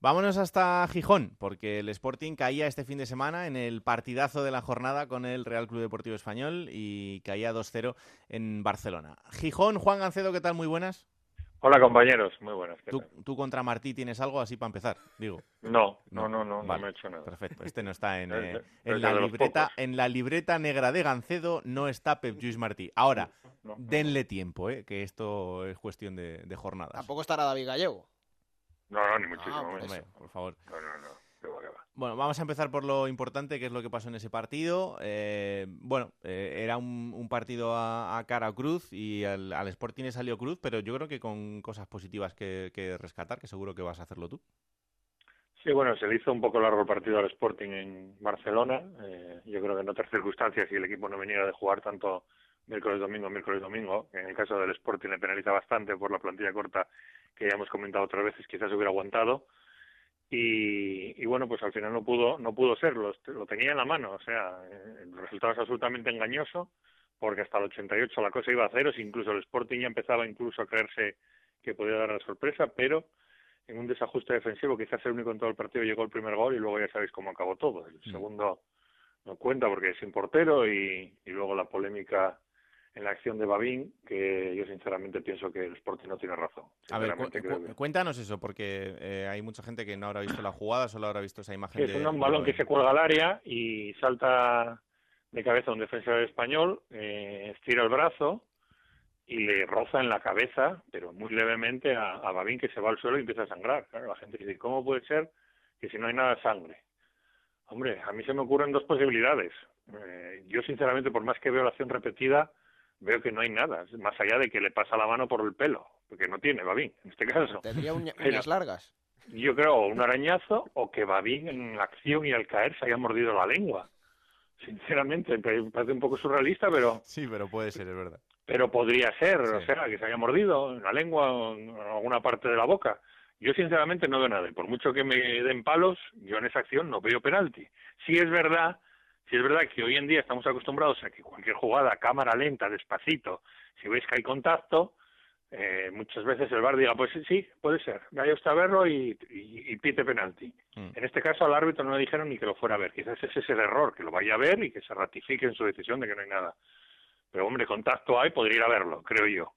Vámonos hasta Gijón, porque el Sporting caía este fin de semana en el partidazo de la jornada con el Real Club Deportivo Español y caía 2-0 en Barcelona. Gijón, Juan Gancedo, ¿qué tal? Muy buenas. Hola compañeros, muy buenas. ¿qué ¿Tú, tal? tú contra Martí tienes algo así para empezar? Digo. No, no, no, no, no Vale, me he hecho nada. Perfecto, este no está en, eh, en la libreta, en la libreta negra de Gancedo no está Pep Lluís Martí. Ahora, No, no. denle tiempo, eh, que esto es cuestión de, de jornadas. Tampoco estará David Gallego. No, no, ni muchísimo Ah, por menos. Hombre, por favor. No, no, no. Va, va. Bueno, vamos a empezar por lo importante, que es lo que pasó en ese partido. Eh, bueno, eh, era un, un partido a, a cara o cruz y al, al Sporting le salió cruz, pero yo creo que con cosas positivas que, que rescatar, que seguro que vas a hacerlo tú. Sí, bueno, se le hizo un poco largo el partido al Sporting en Barcelona. Eh, yo creo que en otras circunstancias, si el equipo no venía de jugar tanto miércoles-domingo, miércoles-domingo, que en el caso del Sporting le penaliza bastante por la plantilla corta que ya hemos comentado otras veces, quizás hubiera aguantado. Y, y bueno, pues al final no pudo, no pudo ser, lo, lo tenía en la mano, o sea, eh, el resultado es absolutamente engañoso, porque hasta el 88 la cosa iba a ceros, incluso el Sporting ya empezaba incluso a creerse que podía dar la sorpresa, pero en un desajuste defensivo, quizás el único en todo el partido llegó el primer gol y luego ya sabéis cómo acabó todo. El segundo no cuenta porque es sin portero y, y luego la polémica en la acción de Babín, que yo sinceramente pienso que el Sporting no tiene razón. A ver, Sinceramente cu- creo cu- que- cuéntanos eso, porque eh, hay mucha gente que no habrá visto la jugada, solo habrá visto esa imagen. es de- un balón que se cuelga al área y salta de cabeza un defensor español, eh, estira el brazo y le roza en la cabeza, pero muy levemente, a, a Babín que se va al suelo y empieza a sangrar. Claro, la gente dice, ¿cómo puede ser que si no hay nada de sangre? Hombre, a mí se me ocurren dos posibilidades. Eh, yo, sinceramente, por más que veo la acción repetida, veo que no hay nada, más allá de que le pasa la mano por el pelo, porque no tiene Babín, en este caso. Tendría Pero- uñas largas. Yo creo un arañazo o que Babín en la acción y al caer se haya mordido la lengua. Sinceramente, me parece un poco surrealista, pero Sí, pero puede ser, es verdad. pero podría ser, o sea, que se haya mordido en la lengua o en alguna parte de la boca. Yo sinceramente no veo nada, y por mucho que me den palos, yo en esa acción no veo penalti. Sí es verdad, sí es verdad que hoy en día estamos acostumbrados a que cualquier jugada, cámara lenta, despacito, si veis que hay contacto, eh, muchas veces el VAR diga, pues sí, sí, puede ser, vaya usted a verlo y, y, y pite penalti. Mm. En este caso al árbitro no le dijeron ni que lo fuera a ver, quizás ese es el error, que lo vaya a ver y que se ratifique en su decisión de que no hay nada. Pero hombre, contacto hay, podría ir a verlo, creo yo.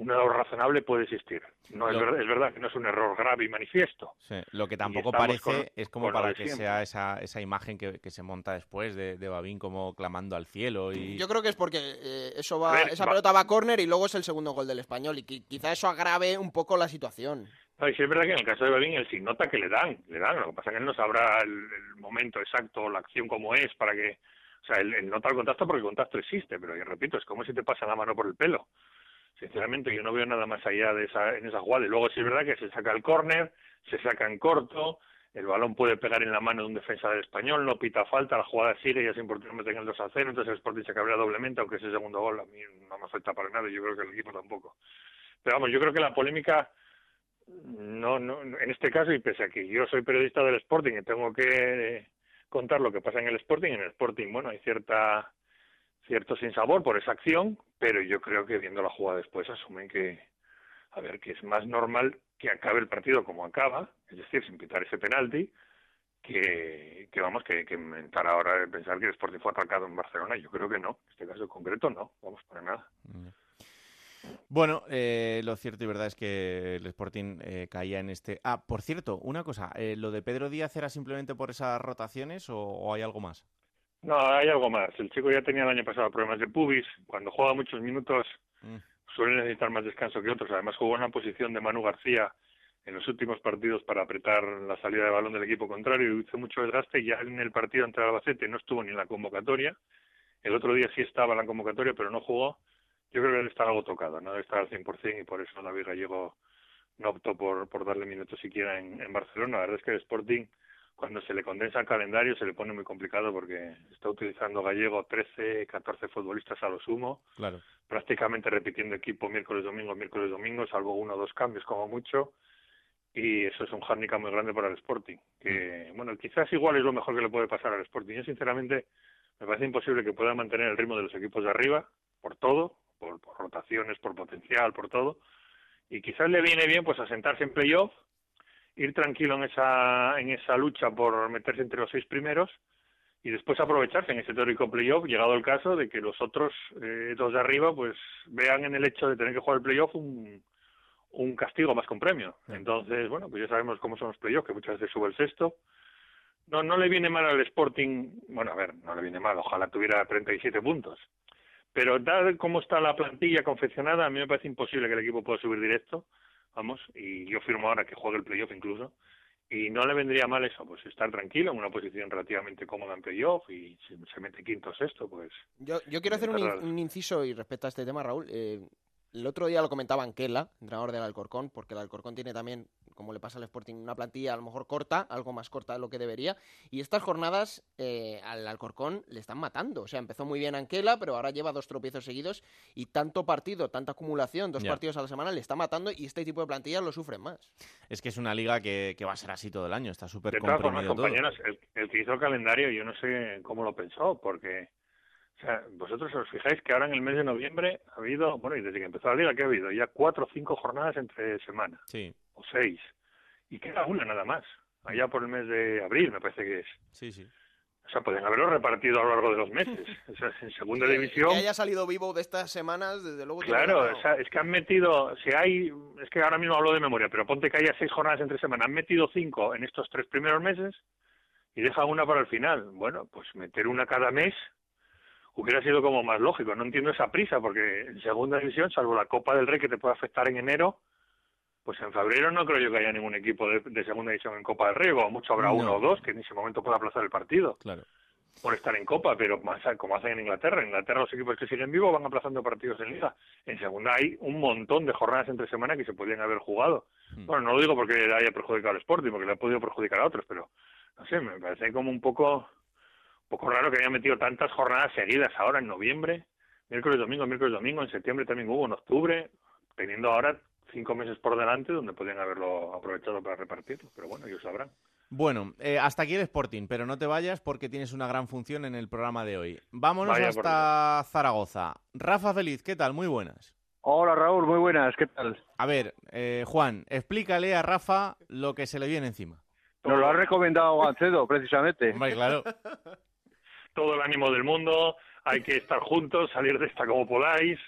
Un error razonable puede existir. No es, Lo- verdad, es verdad que no es un error grave y manifiesto. Sí, Lo que tampoco parece con- es como para que siempre. sea esa, esa imagen que, que se monta después de, de Babín como clamando al cielo y... Yo creo que es porque eh, eso va, A ver, esa va- pelota va a córner y luego es el segundo gol del español y qui- quizá eso agrave un poco la situación. No, y sí es verdad que en el caso de Babín, él sí nota que le dan, le dan. Lo que pasa es que él no sabrá el, el momento exacto, la acción como es, para que. O sea, él, él nota el contacto porque el contacto existe, pero yo repito, es como si te pasa la mano por el pelo. Sinceramente, yo no veo nada más allá de esa, en esa jugada. Y luego sí es verdad que se saca el córner, se saca en corto, el balón puede pegar en la mano de un defensa del español, no pita falta, la jugada sigue y es importante meter el 2 a 0, entonces el Sporting se cabrea doblemente, aunque ese segundo gol a mí no me afecta para nada y yo creo que el equipo tampoco. Pero vamos, yo creo que la polémica no, no, en este caso, y pese a que yo soy periodista del Sporting y tengo que contar lo que pasa en el Sporting, en el Sporting, bueno, hay cierta cierto sinsabor por esa acción, pero yo creo que viendo la jugada después asumen que, a ver, que es más normal que acabe el partido como acaba, es decir, sin pitar ese penalti, que, vamos, que, que inventar ahora de pensar que el Sporting fue atacado en Barcelona. Yo creo que no, en este caso concreto no, vamos, para nada. Bueno, eh, lo cierto y verdad es que el Sporting eh, caía en este... Ah, por cierto, una cosa, eh, ¿lo de Pedro Díaz era simplemente por esas rotaciones o hay algo más? No, hay algo más. El chico ya tenía el año pasado problemas de pubis. Cuando juega muchos minutos Mm. suele necesitar más descanso que otros. Además jugó en la posición de Manu García en los últimos partidos para apretar la salida de balón del equipo contrario y hizo mucho desgaste. Ya en el partido ante Albacete no estuvo ni en la convocatoria. El otro día sí estaba en la convocatoria, pero no jugó. Yo creo que él está algo tocado, no debe estar al 100% y por eso David Gallego no optó por, por darle minutos siquiera en, en Barcelona. La verdad es que el Sporting cuando se le condensa el calendario se le pone muy complicado porque está utilizando Gallego 13, 14 futbolistas a lo sumo, Claro. prácticamente repitiendo equipo miércoles, domingo, miércoles, domingo, salvo uno o dos cambios como mucho, y eso es un hándicap muy grande para el Sporting, que, bueno, quizás igual es lo mejor que le puede pasar al Sporting. Yo, sinceramente, me parece imposible que pueda mantener el ritmo de los equipos de arriba, por todo, por, por rotaciones, por potencial, por todo, y quizás le viene bien pues asentarse en playoff, ir tranquilo en esa, en esa lucha por meterse entre los seis primeros y después aprovecharse en ese teórico playoff, llegado el caso de que los otros eh, dos de arriba pues vean en el hecho de tener que jugar el playoff un, un castigo más con premio. Entonces, bueno, pues ya sabemos cómo son los playoffs, que muchas veces sube el sexto. No, no le viene mal al Sporting, bueno, a ver, no le viene mal, ojalá tuviera 37 puntos. Pero tal como está la plantilla confeccionada, a mí me parece imposible que el equipo pueda subir directo, vamos, y yo firmo ahora que juegue el playoff incluso, y no le vendría mal eso, pues estar tranquilo en una posición relativamente cómoda en playoff y si se mete quinto o sexto, pues Yo, yo quiero hacer un, in- un inciso y respecto a este tema, Raúl. Eh, el otro día lo comentaba Anquela, entrenador del Alcorcón, porque el Alcorcón tiene también, como le pasa al Sporting, una plantilla a lo mejor corta, algo más corta de lo que debería. Y estas jornadas eh, al Alcorcón le están matando. O sea, empezó muy bien Anquela, pero ahora lleva dos tropiezos seguidos y tanto partido, tanta acumulación, dos Ya. partidos a la semana, le está matando y este tipo de plantillas lo sufren más. Es que es una liga que, que va a ser así todo el año, está súper De todas formas, comprimido todo. compañeros, el, el que hizo el calendario yo no sé cómo lo pensó, porque o sea, vosotros os fijáis que ahora en el mes de noviembre ha habido, bueno, y desde que empezó la liga, que ha habido? Ya cuatro o cinco jornadas entre semana, Sí, o seis, y queda una nada más, allá por el mes de abril me parece que es. sí, sí. O sea, pueden haberlo repartido a lo largo de los meses. O sea, en segunda división. Que haya salido vivo de estas semanas, desde luego. Claro, o sea, es que han metido, si hay, es que ahora mismo hablo de memoria, pero ponte que haya seis jornadas entre semana, han metido cinco en estos tres primeros meses y dejan una para el final. Bueno, pues meter una cada mes hubiera sido como más lógico. No entiendo esa prisa, porque en segunda división, salvo la Copa del Rey que te puede afectar en enero, pues en febrero no creo yo que haya ningún equipo de, de segunda división en Copa del Rey, o mucho habrá No. uno o dos que en ese momento pueda aplazar el partido Claro. por estar en Copa, pero más como hacen en Inglaterra. En Inglaterra los equipos que siguen vivos van aplazando partidos en Liga. En Segunda hay un montón de jornadas entre semana que se podrían haber jugado. Hmm. Bueno, no lo digo porque le haya perjudicado al Sporting, porque le ha podido perjudicar a otros, pero no sé, me parece como un poco, poco raro que haya metido tantas jornadas seguidas ahora en noviembre, miércoles, domingo, miércoles, domingo, en septiembre también hubo, en octubre, teniendo ahora cinco meses por delante donde podrían haberlo aprovechado para repartirlo, pero bueno, ellos sabrán. Bueno, eh, hasta aquí el Sporting, pero no te vayas porque tienes una gran función en el programa de hoy. Vámonos Vaya hasta Zaragoza. Rafa Feliz, ¿qué tal? Muy buenas. Hola Raúl, muy buenas, ¿qué tal? A ver, eh, Juan, explícale a Rafa lo que se le viene encima. Nos lo ha recomendado Gancedo, precisamente. Hombre, claro. todo el ánimo del mundo, hay que estar juntos, salir de esta como podáis.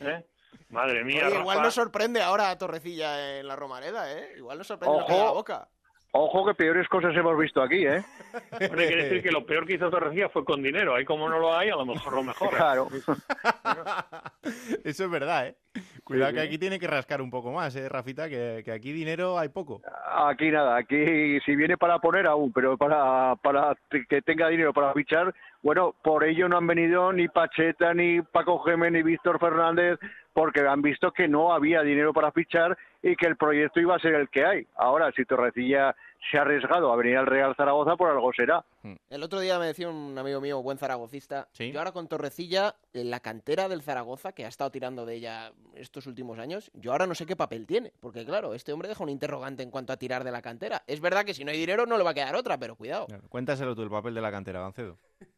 ¿eh? Madre mía, Oye, igual Rafa. nos sorprende ahora a Torrecilla en la Romareda, ¿eh? Igual nos sorprende Ojo. la boca. Ojo que peores cosas hemos visto aquí, ¿eh? Hombre, quiere decir que lo peor que hizo Torrecilla fue con dinero. Ahí como no lo hay, a lo mejor lo mejor. Claro. Eso es verdad, ¿eh? Cuidado Sí, que aquí tiene que rascar un poco más, ¿eh, Rafita? Que, que aquí dinero hay poco. Aquí nada, aquí si viene para poner aún, pero para, para que tenga dinero para fichar, bueno, por ello no han venido ni Pacheta, ni Paco Gémez, ni Víctor Fernández, porque han visto que no había dinero para fichar y que el proyecto iba a ser el que hay. Ahora, si Torrecilla se ha arriesgado a venir al Real Zaragoza, por algo será. El otro día me decía un amigo mío, buen zaragocista, yo ahora con Torrecilla, en la cantera del Zaragoza, que ha estado tirando de ella estos últimos años, yo ahora no sé qué papel tiene, porque claro, este hombre deja un interrogante en cuanto a tirar de la cantera. Es verdad que si no hay dinero no le va a quedar otra, pero cuidado. Cuéntaselo tú, el papel de la cantera, Gancedo.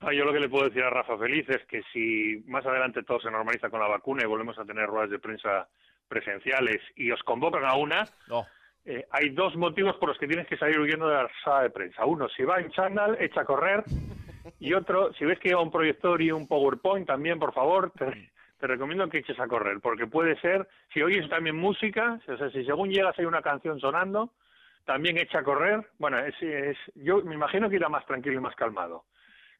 Ah, yo lo que le puedo decir a Rafa Feliz es que si más adelante todo se normaliza con la vacuna y volvemos a tener ruedas de prensa presenciales y os convocan a una, eh, hay dos motivos por los que tienes que salir huyendo de la sala de prensa. Uno, si va en chándal, echa a correr. Y otro, si ves que lleva un proyector y un PowerPoint, también, por favor, te, te recomiendo que eches a correr, porque puede ser, si oyes también música, o sea, si según llegas hay una canción sonando, también echa a correr. Bueno, es, es, yo me imagino que irá más tranquilo y más calmado.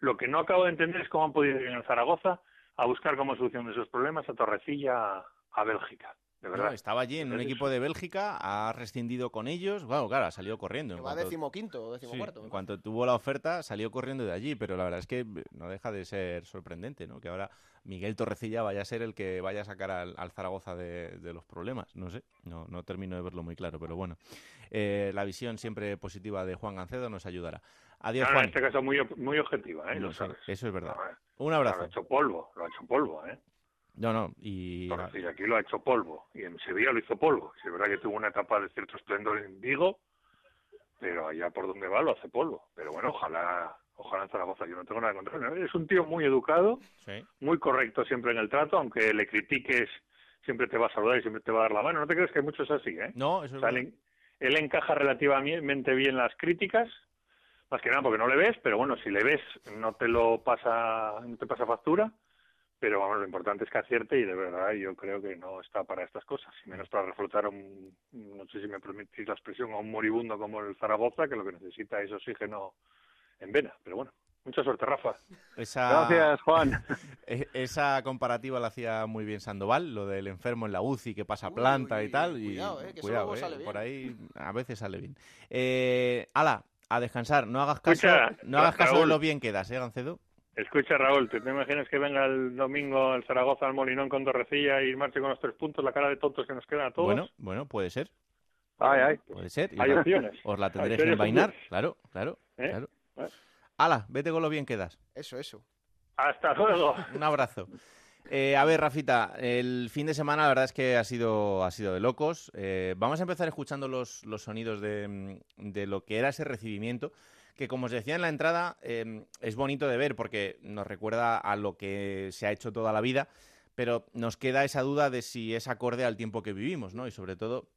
Lo que no acabo de entender es cómo han podido ir en Zaragoza a buscar como solución de esos problemas a Torrecilla, a, Bélgica. De verdad. No, estaba allí en un equipo de Bélgica, ha rescindido con ellos. Bueno, claro, ha salido corriendo. Que va cuanto- decimoquinto o Sí, decimocuarto. en cuanto tuvo la oferta, salió corriendo de allí, pero la verdad es que no deja de ser sorprendente, ¿no? Que ahora Miguel Torrecilla vaya a ser el que vaya a sacar al, al Zaragoza de, de los problemas. No sé, no, no termino de verlo muy claro, pero bueno. Eh, la visión siempre positiva de Juan Gancedo nos ayudará. Adiós, no, Juan. en este caso muy, muy objetiva, ¿eh? No, Lo sabes. eso es verdad. No, eh. Un Lo abrazo. ha hecho polvo, lo ha hecho polvo, ¿eh? No, no, y... Aquí lo ha hecho polvo. Y en Sevilla lo hizo polvo. Es verdad que tuvo una etapa de cierto esplendor en Vigo, pero allá por donde va lo hace polvo. Pero bueno, ojalá ojalá en Zaragoza. Yo no tengo nada contra él. Es un tío muy educado, Sí. muy correcto siempre en el trato, aunque le critiques, siempre te va a saludar y siempre te va a dar la mano. No te crees que hay muchos así, ¿eh? No, eso es O sea, verdad. él, él encaja relativamente bien las críticas, más que nada porque no le ves, pero bueno, si le ves no te lo pasa, no te pasa factura, pero vamos, lo importante es que acierte y de verdad yo creo que no está para estas cosas, y menos para reflotar a un, no sé si me permitís la expresión, a un moribundo como el Zaragoza, que lo que necesita es oxígeno en vena, pero bueno, mucha suerte Rafa. Esa... Gracias, Juan. E- Esa comparativa la hacía muy bien Sandoval, lo del enfermo en la UCI que pasa planta y tal. Y cuidado, eh, que eso cuidado, luego eh, sale bien. por ahí a veces sale bien. Eh, ala, a descansar, no hagas caso, Escucha, no hagas caso de Raúl. lo bien quedas, ¿eh, Gancedo? Escucha Raúl, ¿te, te imaginas que venga el domingo el Zaragoza al Molinón con Torrecilla y marche con los tres puntos, la cara de tontos que nos quedan a todos? Bueno, bueno, puede ser, Ay, ay. puede ser. Hay os la- opciones. Os la Hay tendréis que envainar, claro, claro, ¿Eh? claro. Bueno. Ala, vete con lo bien quedas. Eso, eso. Hasta luego. Un abrazo. Eh, a ver, Rafita, el fin de semana la verdad es que ha sido, ha sido de locos. Eh, vamos a empezar escuchando los, los sonidos de, mm, de lo que era ese recibimiento, que como os decía en la entrada, eh, es bonito de ver porque nos recuerda a lo que se ha hecho toda la vida, pero nos queda esa duda de si es acorde al tiempo que vivimos, ¿no? Y sobre todo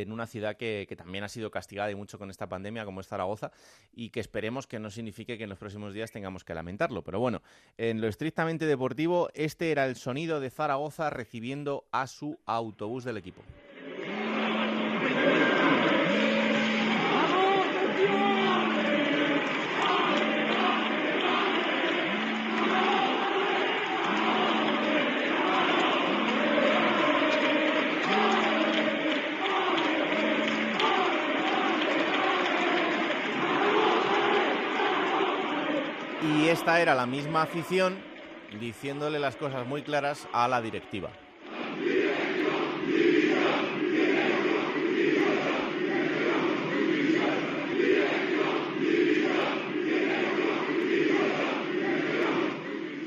en una ciudad que, también ha sido castigada y mucho con esta pandemia, como es Zaragoza, y que esperemos que no signifique que en los próximos días tengamos que lamentarlo. Pero bueno, en lo estrictamente deportivo, este era el sonido de Zaragoza recibiendo a su autobús del equipo. Esta era la misma afición diciéndole las cosas muy claras a la directiva.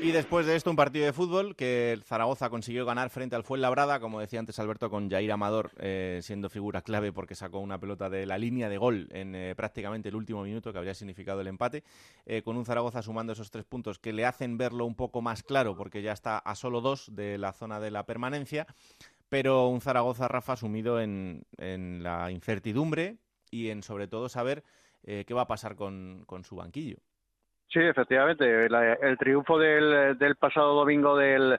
Y después de esto, un partido de fútbol que Zaragoza consiguió ganar frente al Fuenlabrada, como decía antes Alberto, con Jair Amador eh, siendo figura clave porque sacó una pelota de la línea de gol en eh, prácticamente el último minuto que habría significado el empate, eh, con un Zaragoza sumando esos tres puntos que le hacen verlo un poco más claro porque ya está a solo dos de la zona de la permanencia, pero un Zaragoza, Rafa, sumido en, la incertidumbre y en sobre todo saber qué va a pasar con su banquillo. Sí, efectivamente. el triunfo del, del pasado domingo del,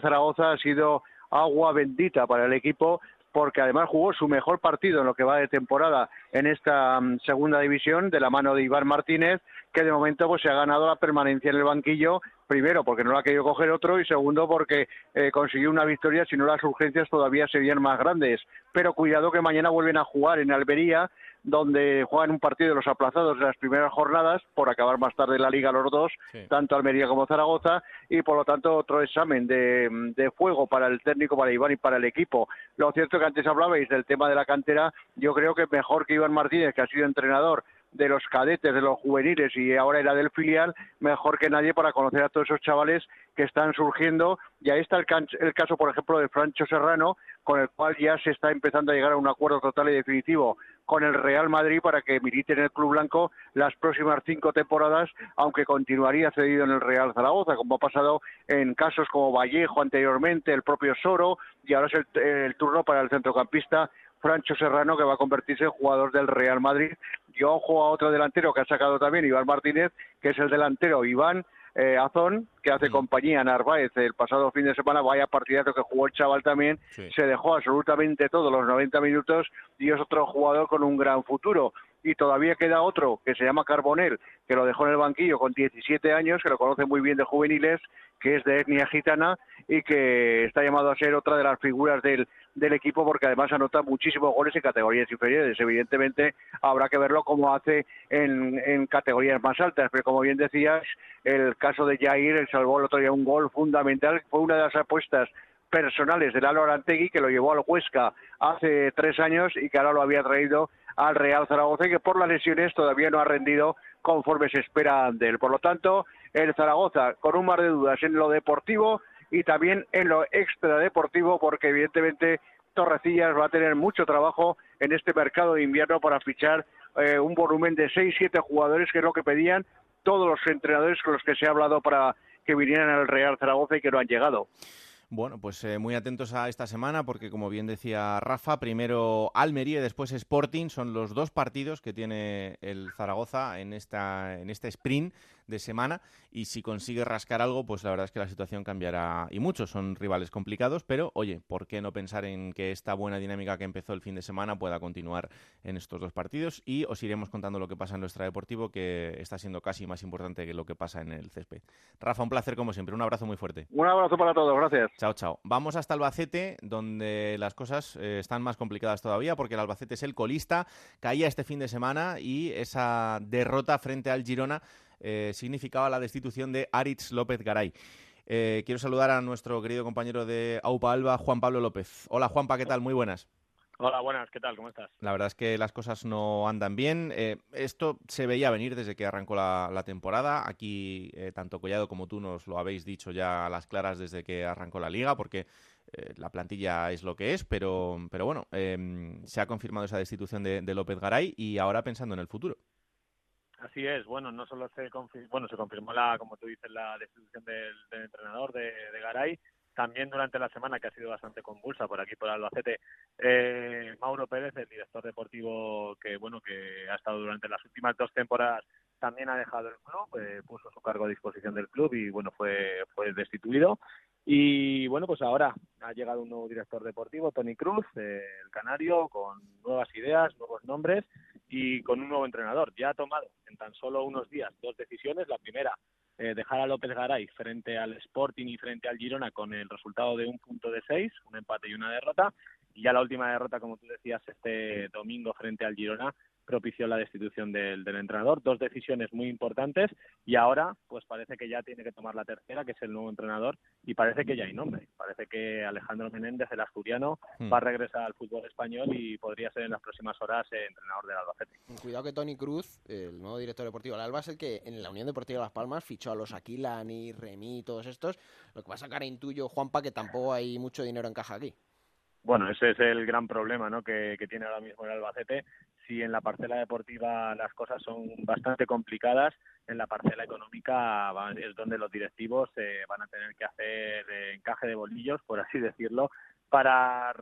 Zaragoza ha sido agua bendita para el equipo porque además jugó su mejor partido en lo que va de temporada en esta mm, segunda división de la mano de Iván Martínez, que de momento pues se ha ganado la permanencia en el banquillo, primero porque no la ha querido coger otro y segundo porque eh, consiguió una victoria, si no las urgencias todavía serían más grandes. Pero cuidado que mañana vuelven a jugar en Albería donde juegan un partido de los aplazados de las primeras jornadas, por acabar más tarde la liga los dos, tanto Almería como Zaragoza, y por lo tanto otro examen de, de, fuego para el técnico, para Iván y para el equipo. Lo cierto es que antes hablabais del tema de la cantera, yo creo que mejor que Iván Martínez, que ha sido entrenador de los cadetes, de los juveniles y ahora era del filial, mejor que nadie para conocer a todos esos chavales que están surgiendo. Y ahí está el, el caso, por ejemplo, de Francho Serrano, con el cual ya se está empezando a llegar a un acuerdo total y definitivo con el Real Madrid para que milite en el Club Blanco las próximas cinco temporadas, aunque continuaría cedido en el Real Zaragoza, como ha pasado en casos como Vallejo anteriormente, el propio Soro, y ahora es el, el turno para el centrocampista Francho Serrano, que va a convertirse en jugador del Real Madrid. Yo ojo a otro delantero que ha sacado también, Iván Martínez, que es el delantero Iván eh, Azón, que hace compañía a Narváez el pasado fin de semana, vaya partidazo que jugó el chaval también, se dejó absolutamente todos los 90 minutos y es otro jugador con un gran futuro. Y todavía queda otro que se llama Carbonel, que lo dejó en el banquillo con 17 años, que lo conoce muy bien de juveniles, que es de etnia gitana y que está llamado a ser otra de las figuras del, del equipo porque además anota muchísimos goles en categorías inferiores. Evidentemente habrá que verlo como hace en, en categorías más altas, pero como bien decías, el caso de Jair, el salvó el otro día un gol fundamental, fue una de las apuestas personales del Lalo Arantegui que lo llevó al Huesca hace tres años y que ahora lo había traído al Real Zaragoza y que por las lesiones todavía no ha rendido conforme se espera de él. Por lo tanto, el Zaragoza con un mar de dudas en lo deportivo y también en lo extradeportivo, porque evidentemente Torrecillas va a tener mucho trabajo en este mercado de invierno para fichar eh, un volumen de 6-7 jugadores, que es lo que pedían todos los entrenadores con los que se ha hablado para que vinieran al Real Zaragoza y que no han llegado. Bueno, pues eh, muy atentos a esta semana porque, como bien decía Rafa, primero Almería y después Sporting son los dos partidos que tiene el Zaragoza en, esta, en este sprint de semana y si consigue rascar algo, pues la verdad es que la situación cambiará y mucho. Son rivales complicados, pero oye, ¿por qué no pensar en que esta buena dinámica que empezó el fin de semana pueda continuar en estos dos partidos? Y os iremos contando lo que pasa en nuestra deportivo, que está siendo casi más importante que lo que pasa en el césped. Rafa, un placer como siempre. Un abrazo muy fuerte. Un abrazo para todos, gracias. Chao, chao. Vamos hasta Albacete, donde las cosas eh, están más complicadas todavía, porque el Albacete es el colista, caía este fin de semana y esa derrota frente al Girona eh, significaba la destitución de Aritz López Garay. Eh, quiero saludar a nuestro querido compañero de AUPA Alba, Juan Pablo López. Hola Juanpa, ¿qué tal? Muy buenas. Hola, buenas, ¿qué tal? ¿Cómo estás? La verdad es que las cosas no andan bien. Eh, esto se veía venir desde que arrancó la, temporada. Aquí, tanto Collado como tú nos lo habéis dicho ya a las claras desde que arrancó la liga, porque la plantilla es lo que es, pero, pero bueno, se ha confirmado esa destitución de López Garay y ahora pensando en el futuro. Así es, bueno, no solo se confirmó, bueno, se confirmó la, como tú dices, la destitución del, entrenador de, Garay, también durante la semana que ha sido bastante convulsa por aquí por Albacete, eh, Mauro Pérez, el director deportivo que bueno que ha estado durante las últimas dos temporadas, también ha dejado el club, eh, puso su cargo a disposición del club y bueno fue fue destituido. Y bueno, pues ahora ha llegado un nuevo director deportivo, Tony Cruz, eh, el canario, con nuevas ideas, nuevos nombres y con un nuevo entrenador. Ya ha tomado en tan solo unos días dos decisiones. La primera, eh, dejar a López Garay frente al Sporting y frente al Girona con el resultado de un punto de seis, un empate y una derrota. Y ya la última derrota, como tú decías, este domingo frente al Girona, propició la destitución del, del, entrenador. Dos decisiones muy importantes y ahora pues parece que ya tiene que tomar la tercera, que es el nuevo entrenador, y parece que ya hay nombre. Parece que Alejandro Menéndez, el asturiano, Hmm. va a regresar al fútbol español y podría ser en las próximas horas eh, entrenador del Albacete. Cuidado que Tony Cruz, el nuevo director deportivo del Alba, es el que en la Unión Deportiva Las Palmas fichó a los Aquilani, Remy, todos estos. Lo que pasa que ahora intuyo, Juanpa, que tampoco hay mucho dinero en caja aquí. Bueno, ese es el gran problema ¿no? que, que tiene ahora mismo el Albacete. Si en la parcela deportiva las cosas son bastante complicadas, en la parcela económica es donde los directivos eh, van a tener que hacer eh, encaje de bolillos, por así decirlo, para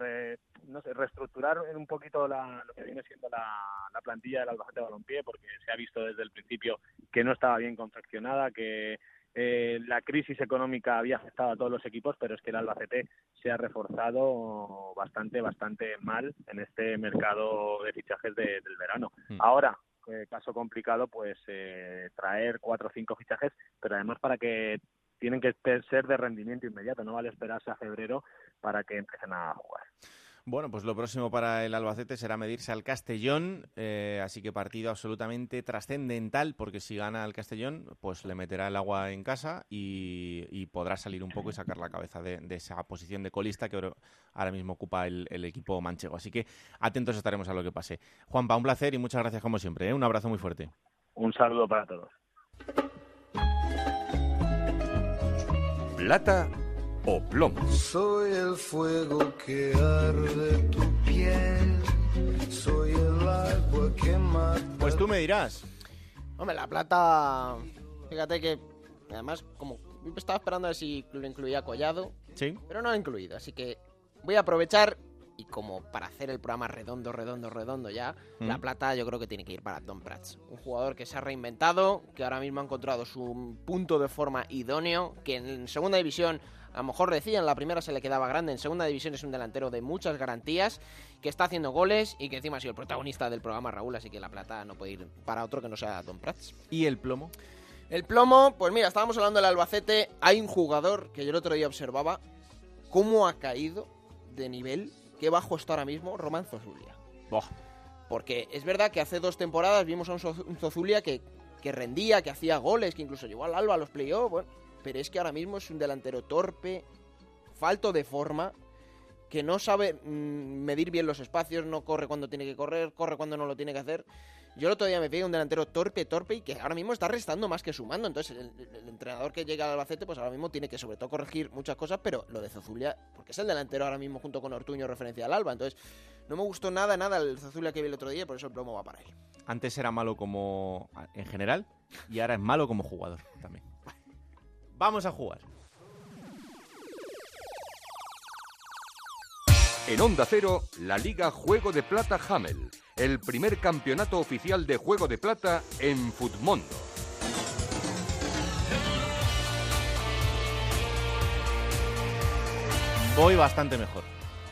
no sé, reestructurar un poquito la- lo que viene siendo la, la plantilla del Albacete Balompié, porque se ha visto desde el principio que no estaba bien confeccionada, que eh, la crisis económica había afectado a todos los equipos, pero es que el Albacete se ha reforzado bastante, bastante mal en este mercado de fichajes de- del verano. Mm. Ahora, eh, caso complicado, pues eh, traer cuatro o cinco fichajes, pero además para que tienen que ser de rendimiento inmediato, no vale esperarse a febrero para que empiecen a jugar. Bueno, pues lo próximo para el Albacete será medirse al Castellón, eh, así que partido absolutamente trascendental, porque si gana el Castellón, pues le meterá el agua en casa y, y podrá salir un poco y sacar la cabeza de, de esa posición de colista que ahora- ahora mismo ocupa el, el equipo manchego. Así que atentos estaremos a lo que pase. Juanpa, un placer y muchas gracias como siempre. ¿eh? Un abrazo muy fuerte. Un saludo para todos. Plata o plomo. Soy el fuego que arde tu piel. Soy el agua que mata. Pues tú me dirás. Hombre, la plata. Fíjate que. Además, como. Estaba esperando a ver si lo incluía Collado. Sí. Pero no lo ha incluido. Así que voy a aprovechar. Y como para hacer el programa redondo, redondo, redondo ya, Mm. la plata yo creo que tiene que ir para Don Prats. Un jugador que se ha reinventado, que ahora mismo ha encontrado su punto de forma idóneo, que en segunda división a lo mejor decía, en la primera se le quedaba grande, en segunda división es un delantero de muchas garantías, que está haciendo goles y que encima ha sido el protagonista del programa Raúl, así que la plata no puede ir para otro que no sea Don Prats. ¿Y el plomo? El plomo, pues mira, estábamos hablando del Albacete, hay un jugador que yo el otro día observaba cómo ha caído de nivel, qué bajo está ahora mismo Román Zozulia. Porque es verdad que hace dos temporadas vimos a un Zozulia que, que rendía, que hacía goles, que incluso llegó al Alba a los playoffs, bueno, pero es que ahora mismo es un delantero torpe, falto de forma, que no sabe mm, medir bien los espacios, no corre cuando tiene que correr, corre cuando no lo tiene que hacer. Yo el otro día me pegué un delantero torpe, torpe y que ahora mismo está restando más que sumando. Entonces, el, entrenador que llega al Albacete, pues ahora mismo tiene que sobre todo corregir muchas cosas, pero lo de Zozulia, porque es el delantero ahora mismo junto con Ortuño referencia al Alba. Entonces, no me gustó nada, nada el Zozulia que vi el otro día, por eso el plomo va para él. Antes era malo como en general y ahora es malo como jugador también. Vamos a jugar. En Onda Cero, la Liga Juego de Plata Hamel, el primer campeonato oficial de Juego de Plata en Futmundo. Voy bastante mejor.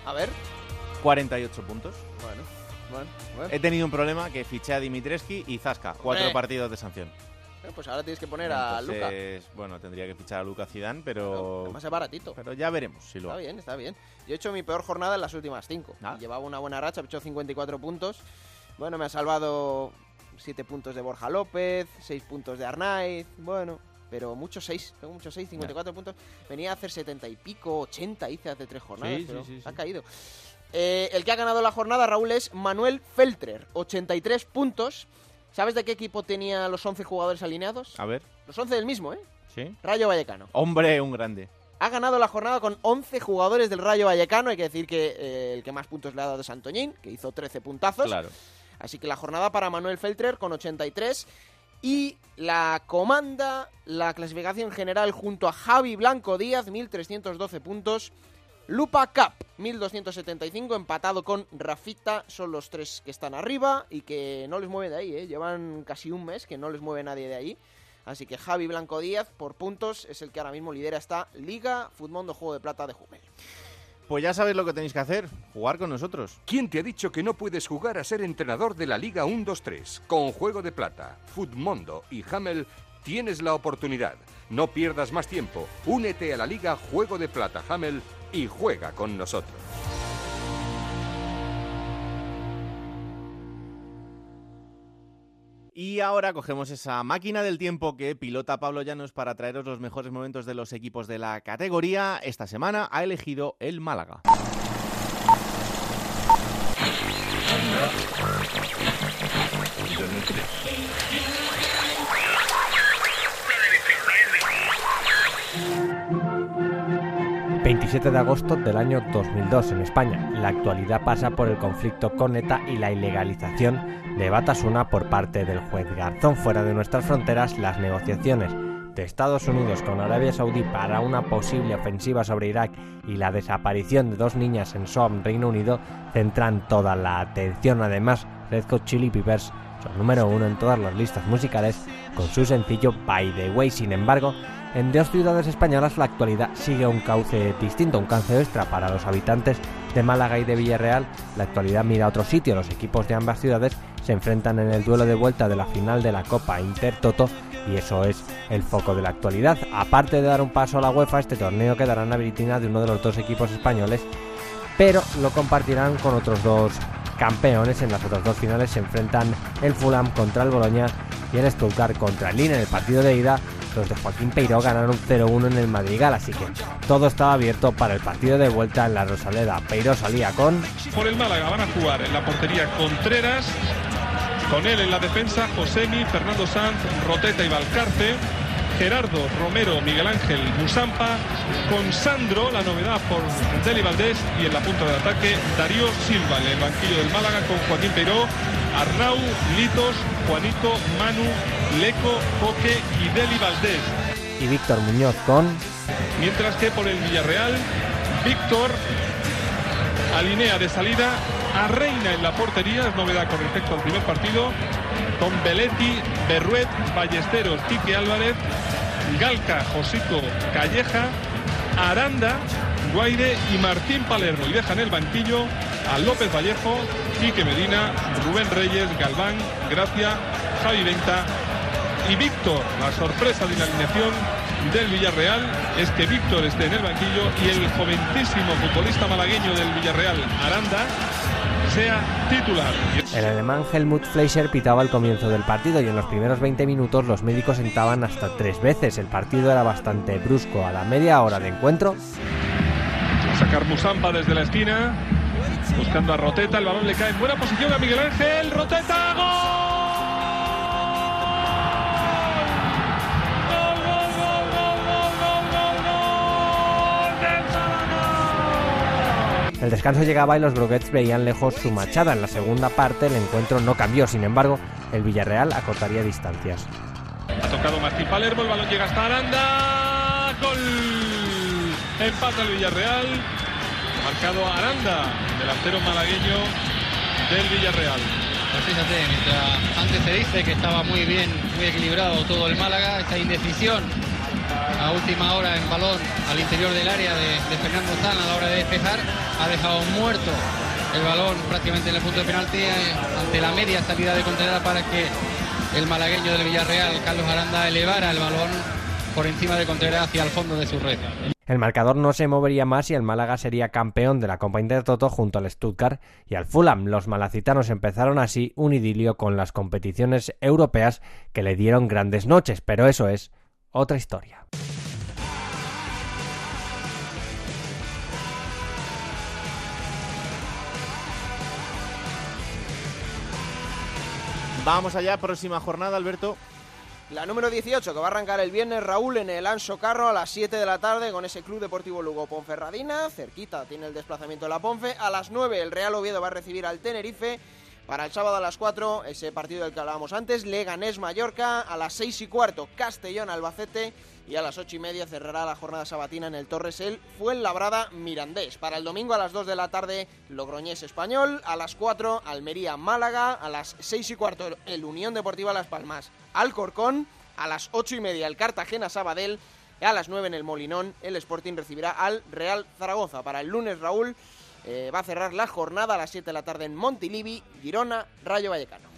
A ver. 48 puntos. Bueno, bueno, bueno. He tenido un problema que fiché a Dimitreski y Zasca. Cuatro Hombre. partidos de sanción. Eh, Pues ahora tienes que poner a Luca. Entonces, bueno, tendría que fichar a Luca Zidane, pero... Además es baratito. Pero ya veremos si lo Está bien, está bien. Yo he hecho mi peor jornada en las últimas cinco. Ah. Llevaba una buena racha, he hecho 54 puntos. Bueno, me ha salvado 7 puntos de Borja López, 6 puntos de Arnaiz, bueno, pero muchos 6, tengo muchos 6, 54 puntos. Venía a hacer 70 y pico, 80 hice hace tres jornadas, Sí, sí, pero sí, ha sí. caído. Eh, el que ha ganado la jornada, Raúl, es Manuel Feltrer, 83 puntos. ¿Sabes de qué equipo tenía los 11 jugadores alineados? A ver, Los 11 del mismo, ¿eh? ¿sí? Rayo Vallecano. Hombre, un grande. Ha ganado la jornada con 11 jugadores del Rayo Vallecano. Hay que decir que eh, el que más puntos le ha dado es Antoñín, que hizo 13 puntazos. Claro. Así que la jornada para Manuel Feltrer con 83. y la comanda la clasificación general junto a Javi Blanco Díaz, 1.312 puntos. Lupa Cup, 1275, empatado con Rafita, son los tres que están arriba y que no les mueve de ahí, ¿eh? llevan casi un mes que no les mueve nadie de ahí. Así que Javi Blanco Díaz, por puntos, es el que ahora mismo lidera esta Liga Futmundo Juego de Plata de Jumel. Pues ya sabéis lo que tenéis que hacer, jugar con nosotros. ¿Quién te ha dicho que no puedes jugar a ser entrenador de la Liga 1-2-3? Con Juego de Plata, Futmundo y Hamel tienes la oportunidad. No pierdas más tiempo. Únete a la Liga Juego de Plata Hamel y juega con nosotros. Y ahora cogemos esa máquina del tiempo que pilota Pablo Llanos para traeros los mejores momentos de los equipos de la categoría. Esta semana ha elegido el Málaga. ...27 de agosto del año 2002 en España. La actualidad pasa por el conflicto con ETA y la ilegalización de Batasuna por parte del juez Garzón. Fuera de nuestras fronteras, las negociaciones de Estados Unidos con Arabia Saudí para una posible ofensiva sobre Irak y la desaparición de dos niñas en Somme, Reino Unido, centran toda la atención. Además, Red Hot Chili Peppers son número uno en todas las listas musicales con su sencillo By the Way. Sin embargo, en dos ciudades españolas la actualidad sigue un cauce distinto, un cauce extra para los habitantes de Málaga y de Villarreal. La actualidad mira a otro sitio, los equipos de ambas ciudades se enfrentan en el duelo de vuelta de la final de la Copa Intertoto y eso es el foco de la actualidad. Aparte de dar un paso a la UEFA, este torneo quedará en la vitrina de uno de los dos equipos españoles, pero lo compartirán con otros dos campeones. En las otras dos finales se enfrentan el Fulham contra el Boloña y el Stuttgart contra el Lille en el partido de ida. Los de Joaquín Peiró ganaron 0-1 en el Madrigal, así que todo estaba abierto para el partido de vuelta en la Rosaleda. Peiró salía con Por el Málaga van a jugar en la portería Contreras, con él en la defensa Josemi, Fernando Sanz, Roteta y Valcarce, Gerardo, Romero, Miguel Ángel, Musampa, con Sandro, la novedad por Deli Valdés y en la punta de ataque Darío Silva en el banquillo del Málaga con Joaquín Peiró, Arnau, Litos, Juanito, Manu, Leco, Coque y Deli Valdés. y Víctor Muñoz con Mientras que por el Villarreal, Víctor alinea de salida a Reina en la portería, es novedad con respecto al primer partido, con Beletti, Berruet, Ballesteros, Quique Álvarez, Galca, Josito, Calleja, Aranda, Guaire y Martín Palermo. Y deja en el banquillo a López Vallejo, Quique Medina, Rubén Reyes, Galván, Gracia, Javi Venta y Víctor. La sorpresa de la alineación del Villarreal es que Víctor esté en el banquillo y el joventísimo futbolista malagueño del Villarreal, Aranda, sea titular. El alemán Helmut Fleischer pitaba al comienzo del partido y en los primeros 20 minutos los médicos sentaban hasta tres veces. El partido era bastante brusco. A la media hora de encuentro, A sacar Musampa desde la esquina, buscando a Roteta, el balón le cae en buena posición a Miguel Ángel, Roteta, ¡gol! El descanso llegaba y los Broguets veían lejos su machada. En la segunda parte el encuentro no cambió. Sin embargo, el Villarreal acortaría distancias. Ha tocado Martín Palermo, el balón llega hasta Aranda, gol, empata el Villarreal, marcado Aranda, delantero malagueño del Villarreal. Pues fíjate, mientras antes se dice que estaba muy bien, muy equilibrado todo el Málaga, esta indecisión a última hora en balón al interior del área de, de Fernando Zan a la hora de despejar, ha dejado muerto el balón prácticamente en el punto de penalti eh, ante la media salida de Contreras para que el malagueño del Villarreal, Carlos Aranda, elevara el balón por encima de Contreras hacia el fondo de su red. El marcador no se movería más y el Málaga sería campeón de la Copa Intertoto junto al Stuttgart y al Fulham. Los malacitanos empezaron así un idilio con las competiciones europeas que le dieron grandes noches, pero eso es otra historia. Vamos allá, próxima jornada, Alberto. La número 18 que va a arrancar el viernes Raúl en el Anso Carro a las 7 de la tarde con ese Club Deportivo Lugo Ponferradina. Cerquita tiene el desplazamiento de la Ponfe. A las 9 el Real Oviedo va a recibir al Tenerife. Para el sábado a las 4, ese partido del que hablábamos antes, Leganés-Mallorca, a las 6 y cuarto, Castellón-Albacete y a las 8 y media cerrará la jornada sabatina en el Torres el Fuenlabrada-Mirandés. Para el domingo a las 2 de la tarde, Logroñés-Español, a las 4, Almería-Málaga, a las 6 y cuarto, el Unión Deportiva Las Palmas, Alcorcón, a las 8 y media, el Cartagena-Sabadell, a las 9 en el Molinón, el Sporting recibirá al Real Zaragoza. Para el lunes, Raúl, eh, va a cerrar la jornada a las 7 de la tarde en Montilivi, Girona, Rayo Vallecano.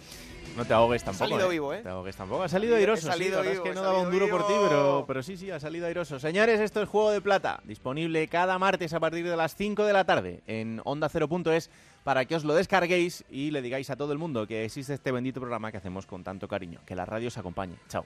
No te ahogues tampoco. salido ¿eh? vivo, ¿eh? Te ahogues tampoco. Ha salido airoso. Salido sí, vivo, es que no daba un salido duro por ti, pero, pero sí, sí, ha salido airoso. Señores, esto es Juego de Plata. Disponible cada martes a partir de las 5 de la tarde en Onda 0.es para que os lo descarguéis y le digáis a todo el mundo que existe este bendito programa que hacemos con tanto cariño. Que la radio os acompañe. Chao.